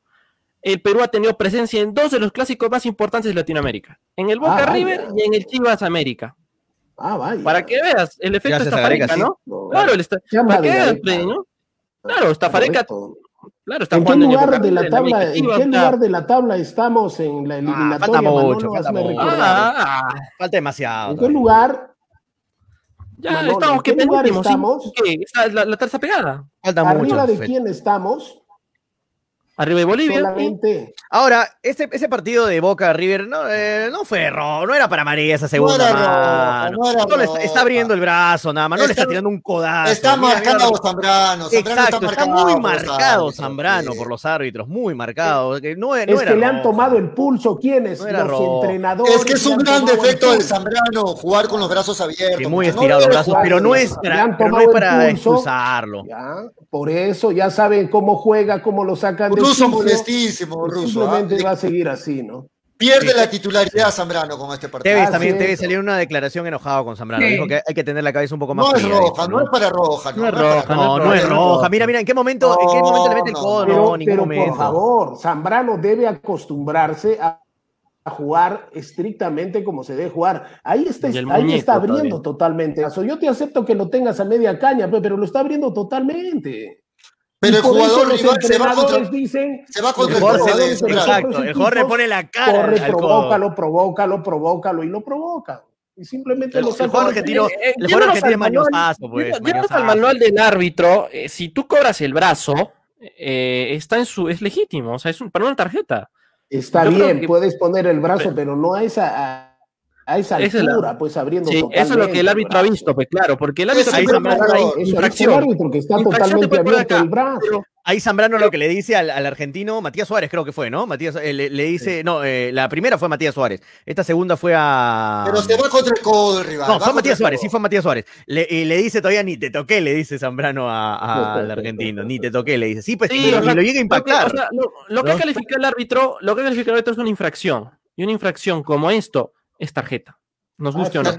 el Perú ha tenido presencia en dos de los clásicos más importantes de Latinoamérica, en el Boca ah, River y en el Chivas América. Ah, vaya. Para que veas el efecto estafareca, ¿no? Claro, el esta... para que veas, ¿no? Claro, estafareca. Claro, está ¿En qué lugar de la tabla, ¿en qué lugar de la tabla estamos en la eliminatoria? Ah, falta mucho, falta, mucho. Ah, falta demasiado. ¿En qué lugar? Ya Manolo, estamos, ¿en qué lugar estamos? ¿Qué? La, la tercera pegada. Falta ¿Arriba mucho, de quién estamos? Arriba de Bolivia. Solamente. Ahora, ese, ese partido de Boca River no, eh, no fue error, no era para María esa segunda no mano. no era no le está, está, abriendo el brazo nada más, no está, le está tirando un codazo. Está marcado Zambrano. Zambrano Exacto, está, marcado muy marcado Zambrano sí. por los árbitros, muy marcado. Que no, no es que le han tomado el pulso, ¿quiénes? No los rojo. entrenadores. Es que es un gran defecto de Zambrano, jugar con los brazos abiertos. Sí, muy estirados los brazos, pero no es para, pero no es para expulsarlo. Por eso ya saben cómo juega, cómo lo sacan de Ruso molestísimo, Ruso. Simplemente ¿ah? va a seguir así, ¿no? Pierde sí. la titularidad Zambrano con este partido. Tevez también, Tevez salió en una declaración enojado con Zambrano. Sí. Dijo que hay que tener la cabeza un poco más No fría, es roja, dijo, no, es para roja. No, no es roja, no, no, es roja. Mira, mira, ¿en qué momento, ¿en qué momento le mete el codo? Pero, no, ningún pero momento. por favor, Zambrano debe acostumbrarse a a jugar estrictamente como se debe jugar. Ahí está, ahí está abriendo todavía. totalmente. Yo te acepto que lo tengas a media caña, pero lo está abriendo totalmente. Pero el jugador rival se va contra, dicen, se va contra el, jugador. Se, exacto, el jugador le pone la cara. Corre, provócalo, provócalo, provócalo y lo provoca. Y simplemente el, lo el jugador argentino, eh, el jugador argentino es mañosazo, pues. Llevas al manual del árbitro, eh, si tú cobras el brazo, eh, está en su, es legítimo, o sea, es un, para una tarjeta. Está Yo bien, que... puedes poner el brazo, pero, pero no a esa, a, a esa altura, la... pues abriendo sí, Eso es lo que el árbitro ha visto, pues claro, porque el árbitro ahí Zambrano, hay infracción. El árbitro que está totalmente abierto el brazo. Pero, ahí Zambrano lo que le dice al, al, argentino, Matías Suárez creo que fue, ¿no? Matías eh, le, le, dice, sí. no, eh, la primera fue Matías Suárez, esta segunda fue a... Pero se va contra el codo el rival. No, fue Matías Suárez, sí fue Matías Suárez. Le, y le dice todavía, ni te toqué, le dice Zambrano a, a, al argentino, ni te toqué, le dice. Sí, pues, sí, y, lo, y lo llega a impactar. Lo que, califica el árbitro, lo que califica el árbitro es una infracción. Y una infracción como esto es tarjeta. Nos guste o no.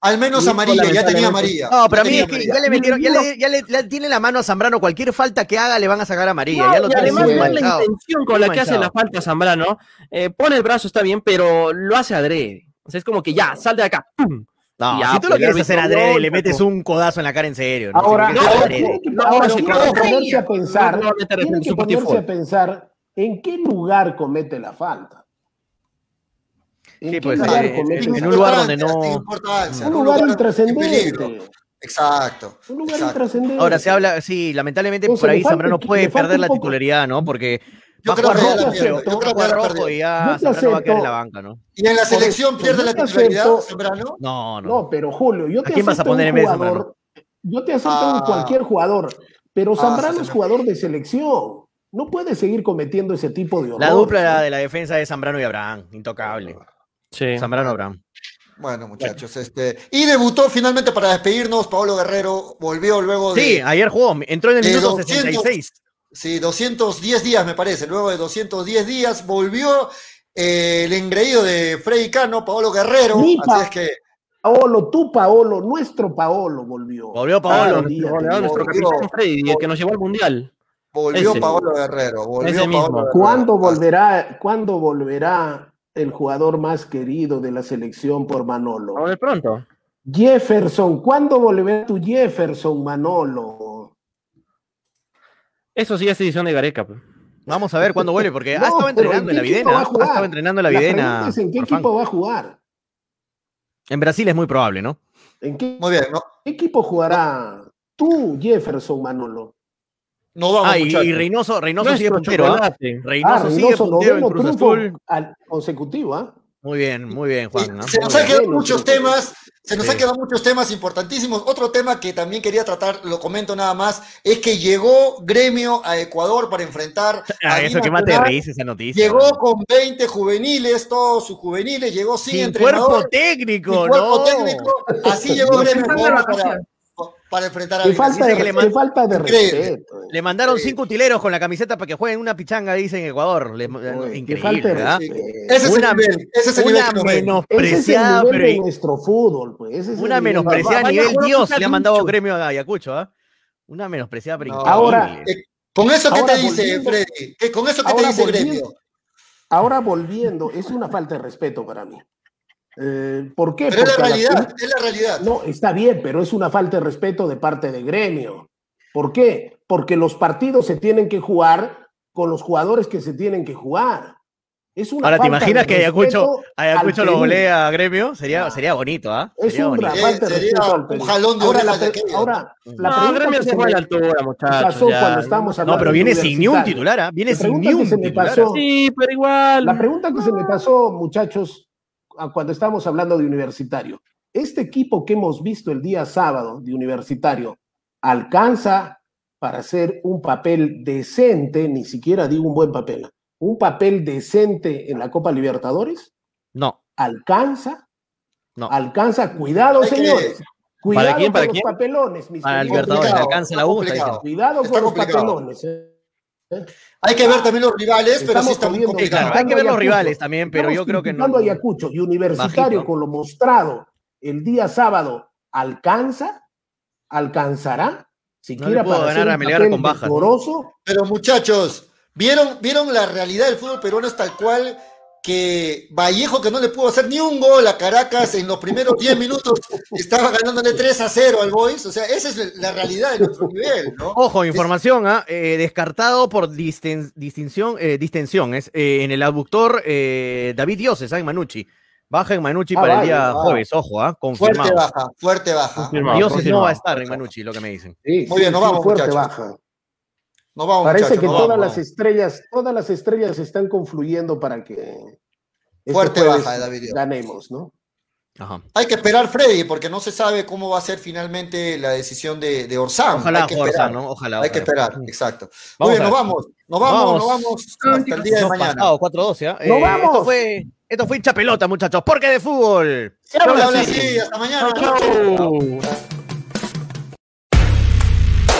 Al menos amarilla, ya tenía amarilla. No, pero a mí es que ya le metieron, ya le, ya le, le, tiene la mano a Zambrano, cualquier falta que haga le van a sacar amarilla. No, ya lo y además es la intención con la que hace la falta Zambrano. Eh, pone el brazo, está bien, pero lo hace adrede. O sea, es como que ya, sal de acá. ¡pum! No, ya, si tú lo quieres hacer adrede, le metes un codazo en la cara en serio. ¿no? Ahora, si no, no, ahora tiene que ponerse a pensar, tiene que ponerse a pensar en qué lugar comete la falta. Sí, pues, en, un lugar donde no. Un lugar intrascendente. Exacto. Un lugar intrascendente. Ahora se habla, sí, lamentablemente por ahí Zambrano puede perder la titularidad, ¿no? Porque yo creo, rojo, yo creo que rojo y ya Zambrano va a quedar en la banca, ¿no? ¿Y en la selección pierde la titularidad Zambrano? No, no. No, pero Julio, yo te ¿A quién vas a poner en vez de Yo te acepto ah. cualquier jugador, pero ah, Zambrano es jugador de selección. No puede seguir cometiendo ese tipo de La dupla de la defensa de Zambrano y Abraham, intocable. Sí. Zambrano Abraham. Bueno, muchachos, este. Y debutó finalmente para despedirnos. Paolo Guerrero volvió luego de. Sí, ayer jugó, entró en el minuto 66. Sí, 210 días me parece. Luego de 210 días volvió eh, el engreído de Freddy Cano, Paolo Guerrero. así es que. Paolo, tú Paolo, nuestro Paolo volvió. Volvió Paolo, nuestro, capitán Freddy, el que nos llevó al mundial. Volvió Paolo Guerrero. Volvió Paolo ¿Cuándo volverá? ¿Cuándo volverá el jugador más querido de la selección por Manolo. A ver pronto. Jefferson, ¿cuándo volverá tu Jefferson, Manolo? Eso sí es edición de Gareca. Pues. Vamos a ver cuándo vuelve, porque ha estado entrenando en la Videna. Ha estado entrenando en la Videna. ¿En qué equipo va a jugar? En Brasil es muy probable, ¿no? ¿En qué, muy bien, ¿no? ¿qué equipo jugará tú, Jefferson, Manolo? No vamos, ah, y, y, Reynoso, Reynoso sigue puntero. ¿ah? Reynoso, ah, sigue puntero en Cruz Azul. Al consecutivo, ¿ah? Muy bien, muy bien, Juan. Se nos han quedado muchos temas, se nos han quedado muchos temas importantísimos. Otro tema que también quería tratar, lo comento nada más, es que llegó Gremio a Ecuador para enfrentar. Ah, eso que más te esa noticia. Llegó con 20 juveniles, todos sus juveniles, llegó sin, sin cuerpo técnico, sin cuerpo técnico. Así llegó Gremio para, para enfrentar a falta, de, le falta de respeto. Le mandaron cinco utileros con la camiseta para que jueguen una pichanga, dice en Ecuador. increíble, ¿verdad? Ese es una, el nivel, ese es el una menospreciada, ese es el nivel de nuestro fútbol, pues. una menospreciada a nivel Dios le ha mandado gremio a Ayacucho, ¿ah? Una menospreciada, pero Ahora, eh, con eso que te dice, Freddy, con eso que te dice gremio. Ahora volviendo, es una falta de respeto para mí. Eh, ¿Por qué? Pero es la realidad, es la realidad. No, está bien, pero es una falta de respeto de parte de gremio. ¿Por qué? Porque los partidos se tienen que jugar con los jugadores que se tienen que jugar. Es una Ahora, ¿te imaginas que Ayacucho, Ayacucho lo golea a gremio? Sería, sería bonito, ¿ah? Es un falta de respeto Un jalón de ahora, la, ahora, la no, gremio se fue a la altura, muchachos. no, pero viene sin ni un titular, ¿ah? Viene sin ni un titular. sí, pero igual. La pregunta que se me pasó, muchachos, cuando estamos hablando de universitario. Este equipo que hemos visto el día sábado de universitario alcanza para hacer un papel decente, ni siquiera digo un buen papel, un papel decente en la Copa Libertadores? No. ¿Alcanza? No. ¿Alcanza? Cuidado, señores. Cuidado ¿Para quién? ¿Para con los papelones, mis Para Libertadores, alcanza la U. Cuidado con los papelones. ¿eh? Hay que ver también los rivales, pero sí está muy complicado. hay que ver los rivales también, pero yo creo que no. Ayacucho y Universitario con lo mostrado el día sábado, ¿alcanza? ¿Alcanzará? Siquiera no para ganar a Melgar con bajas. Pero muchachos, ¿vieron, ¿vieron la realidad del fútbol peruano es tal cual que Vallejo, que no le pudo hacer ni un gol a Caracas en los primeros 10 minutos, estaba ganándole 3 a 0 al Boys. O sea, esa es la realidad de nuestro nivel, ¿no? Ojo, información, ¿ah? eh, descartado por distinción, eh, distensión. Es, eh, en el abductor David Dioses, ¿ah? en Manucci. Baja en Manucci ah, para el día jueves, ojo, ¿ah? confirmado. Fuerte baja, fuerte baja. Dioses no va a estar en Manucci, lo que me dicen. Muy bien, nos vamos, fuerte baja. Parece que todas las estrellas, todas las estrellas están confluyendo para que fuerte baja David. ganemos, ¿no? Hay que esperar Freddy, porque no se sabe cómo va a ser finalmente la decisión de, de Orsán. Ojalá, Hay que esperar, ¿no? Ojalá, Hay que esperar, exacto. Muy bien, nos vamos. Nos vamos, nos vamos hasta el día de mañana. 4-12, ¿eh? ¿eh? Esto fue, esto fue hincha pelota, muchachos. Porque de fútbol. Habla así. Hasta mañana. chau.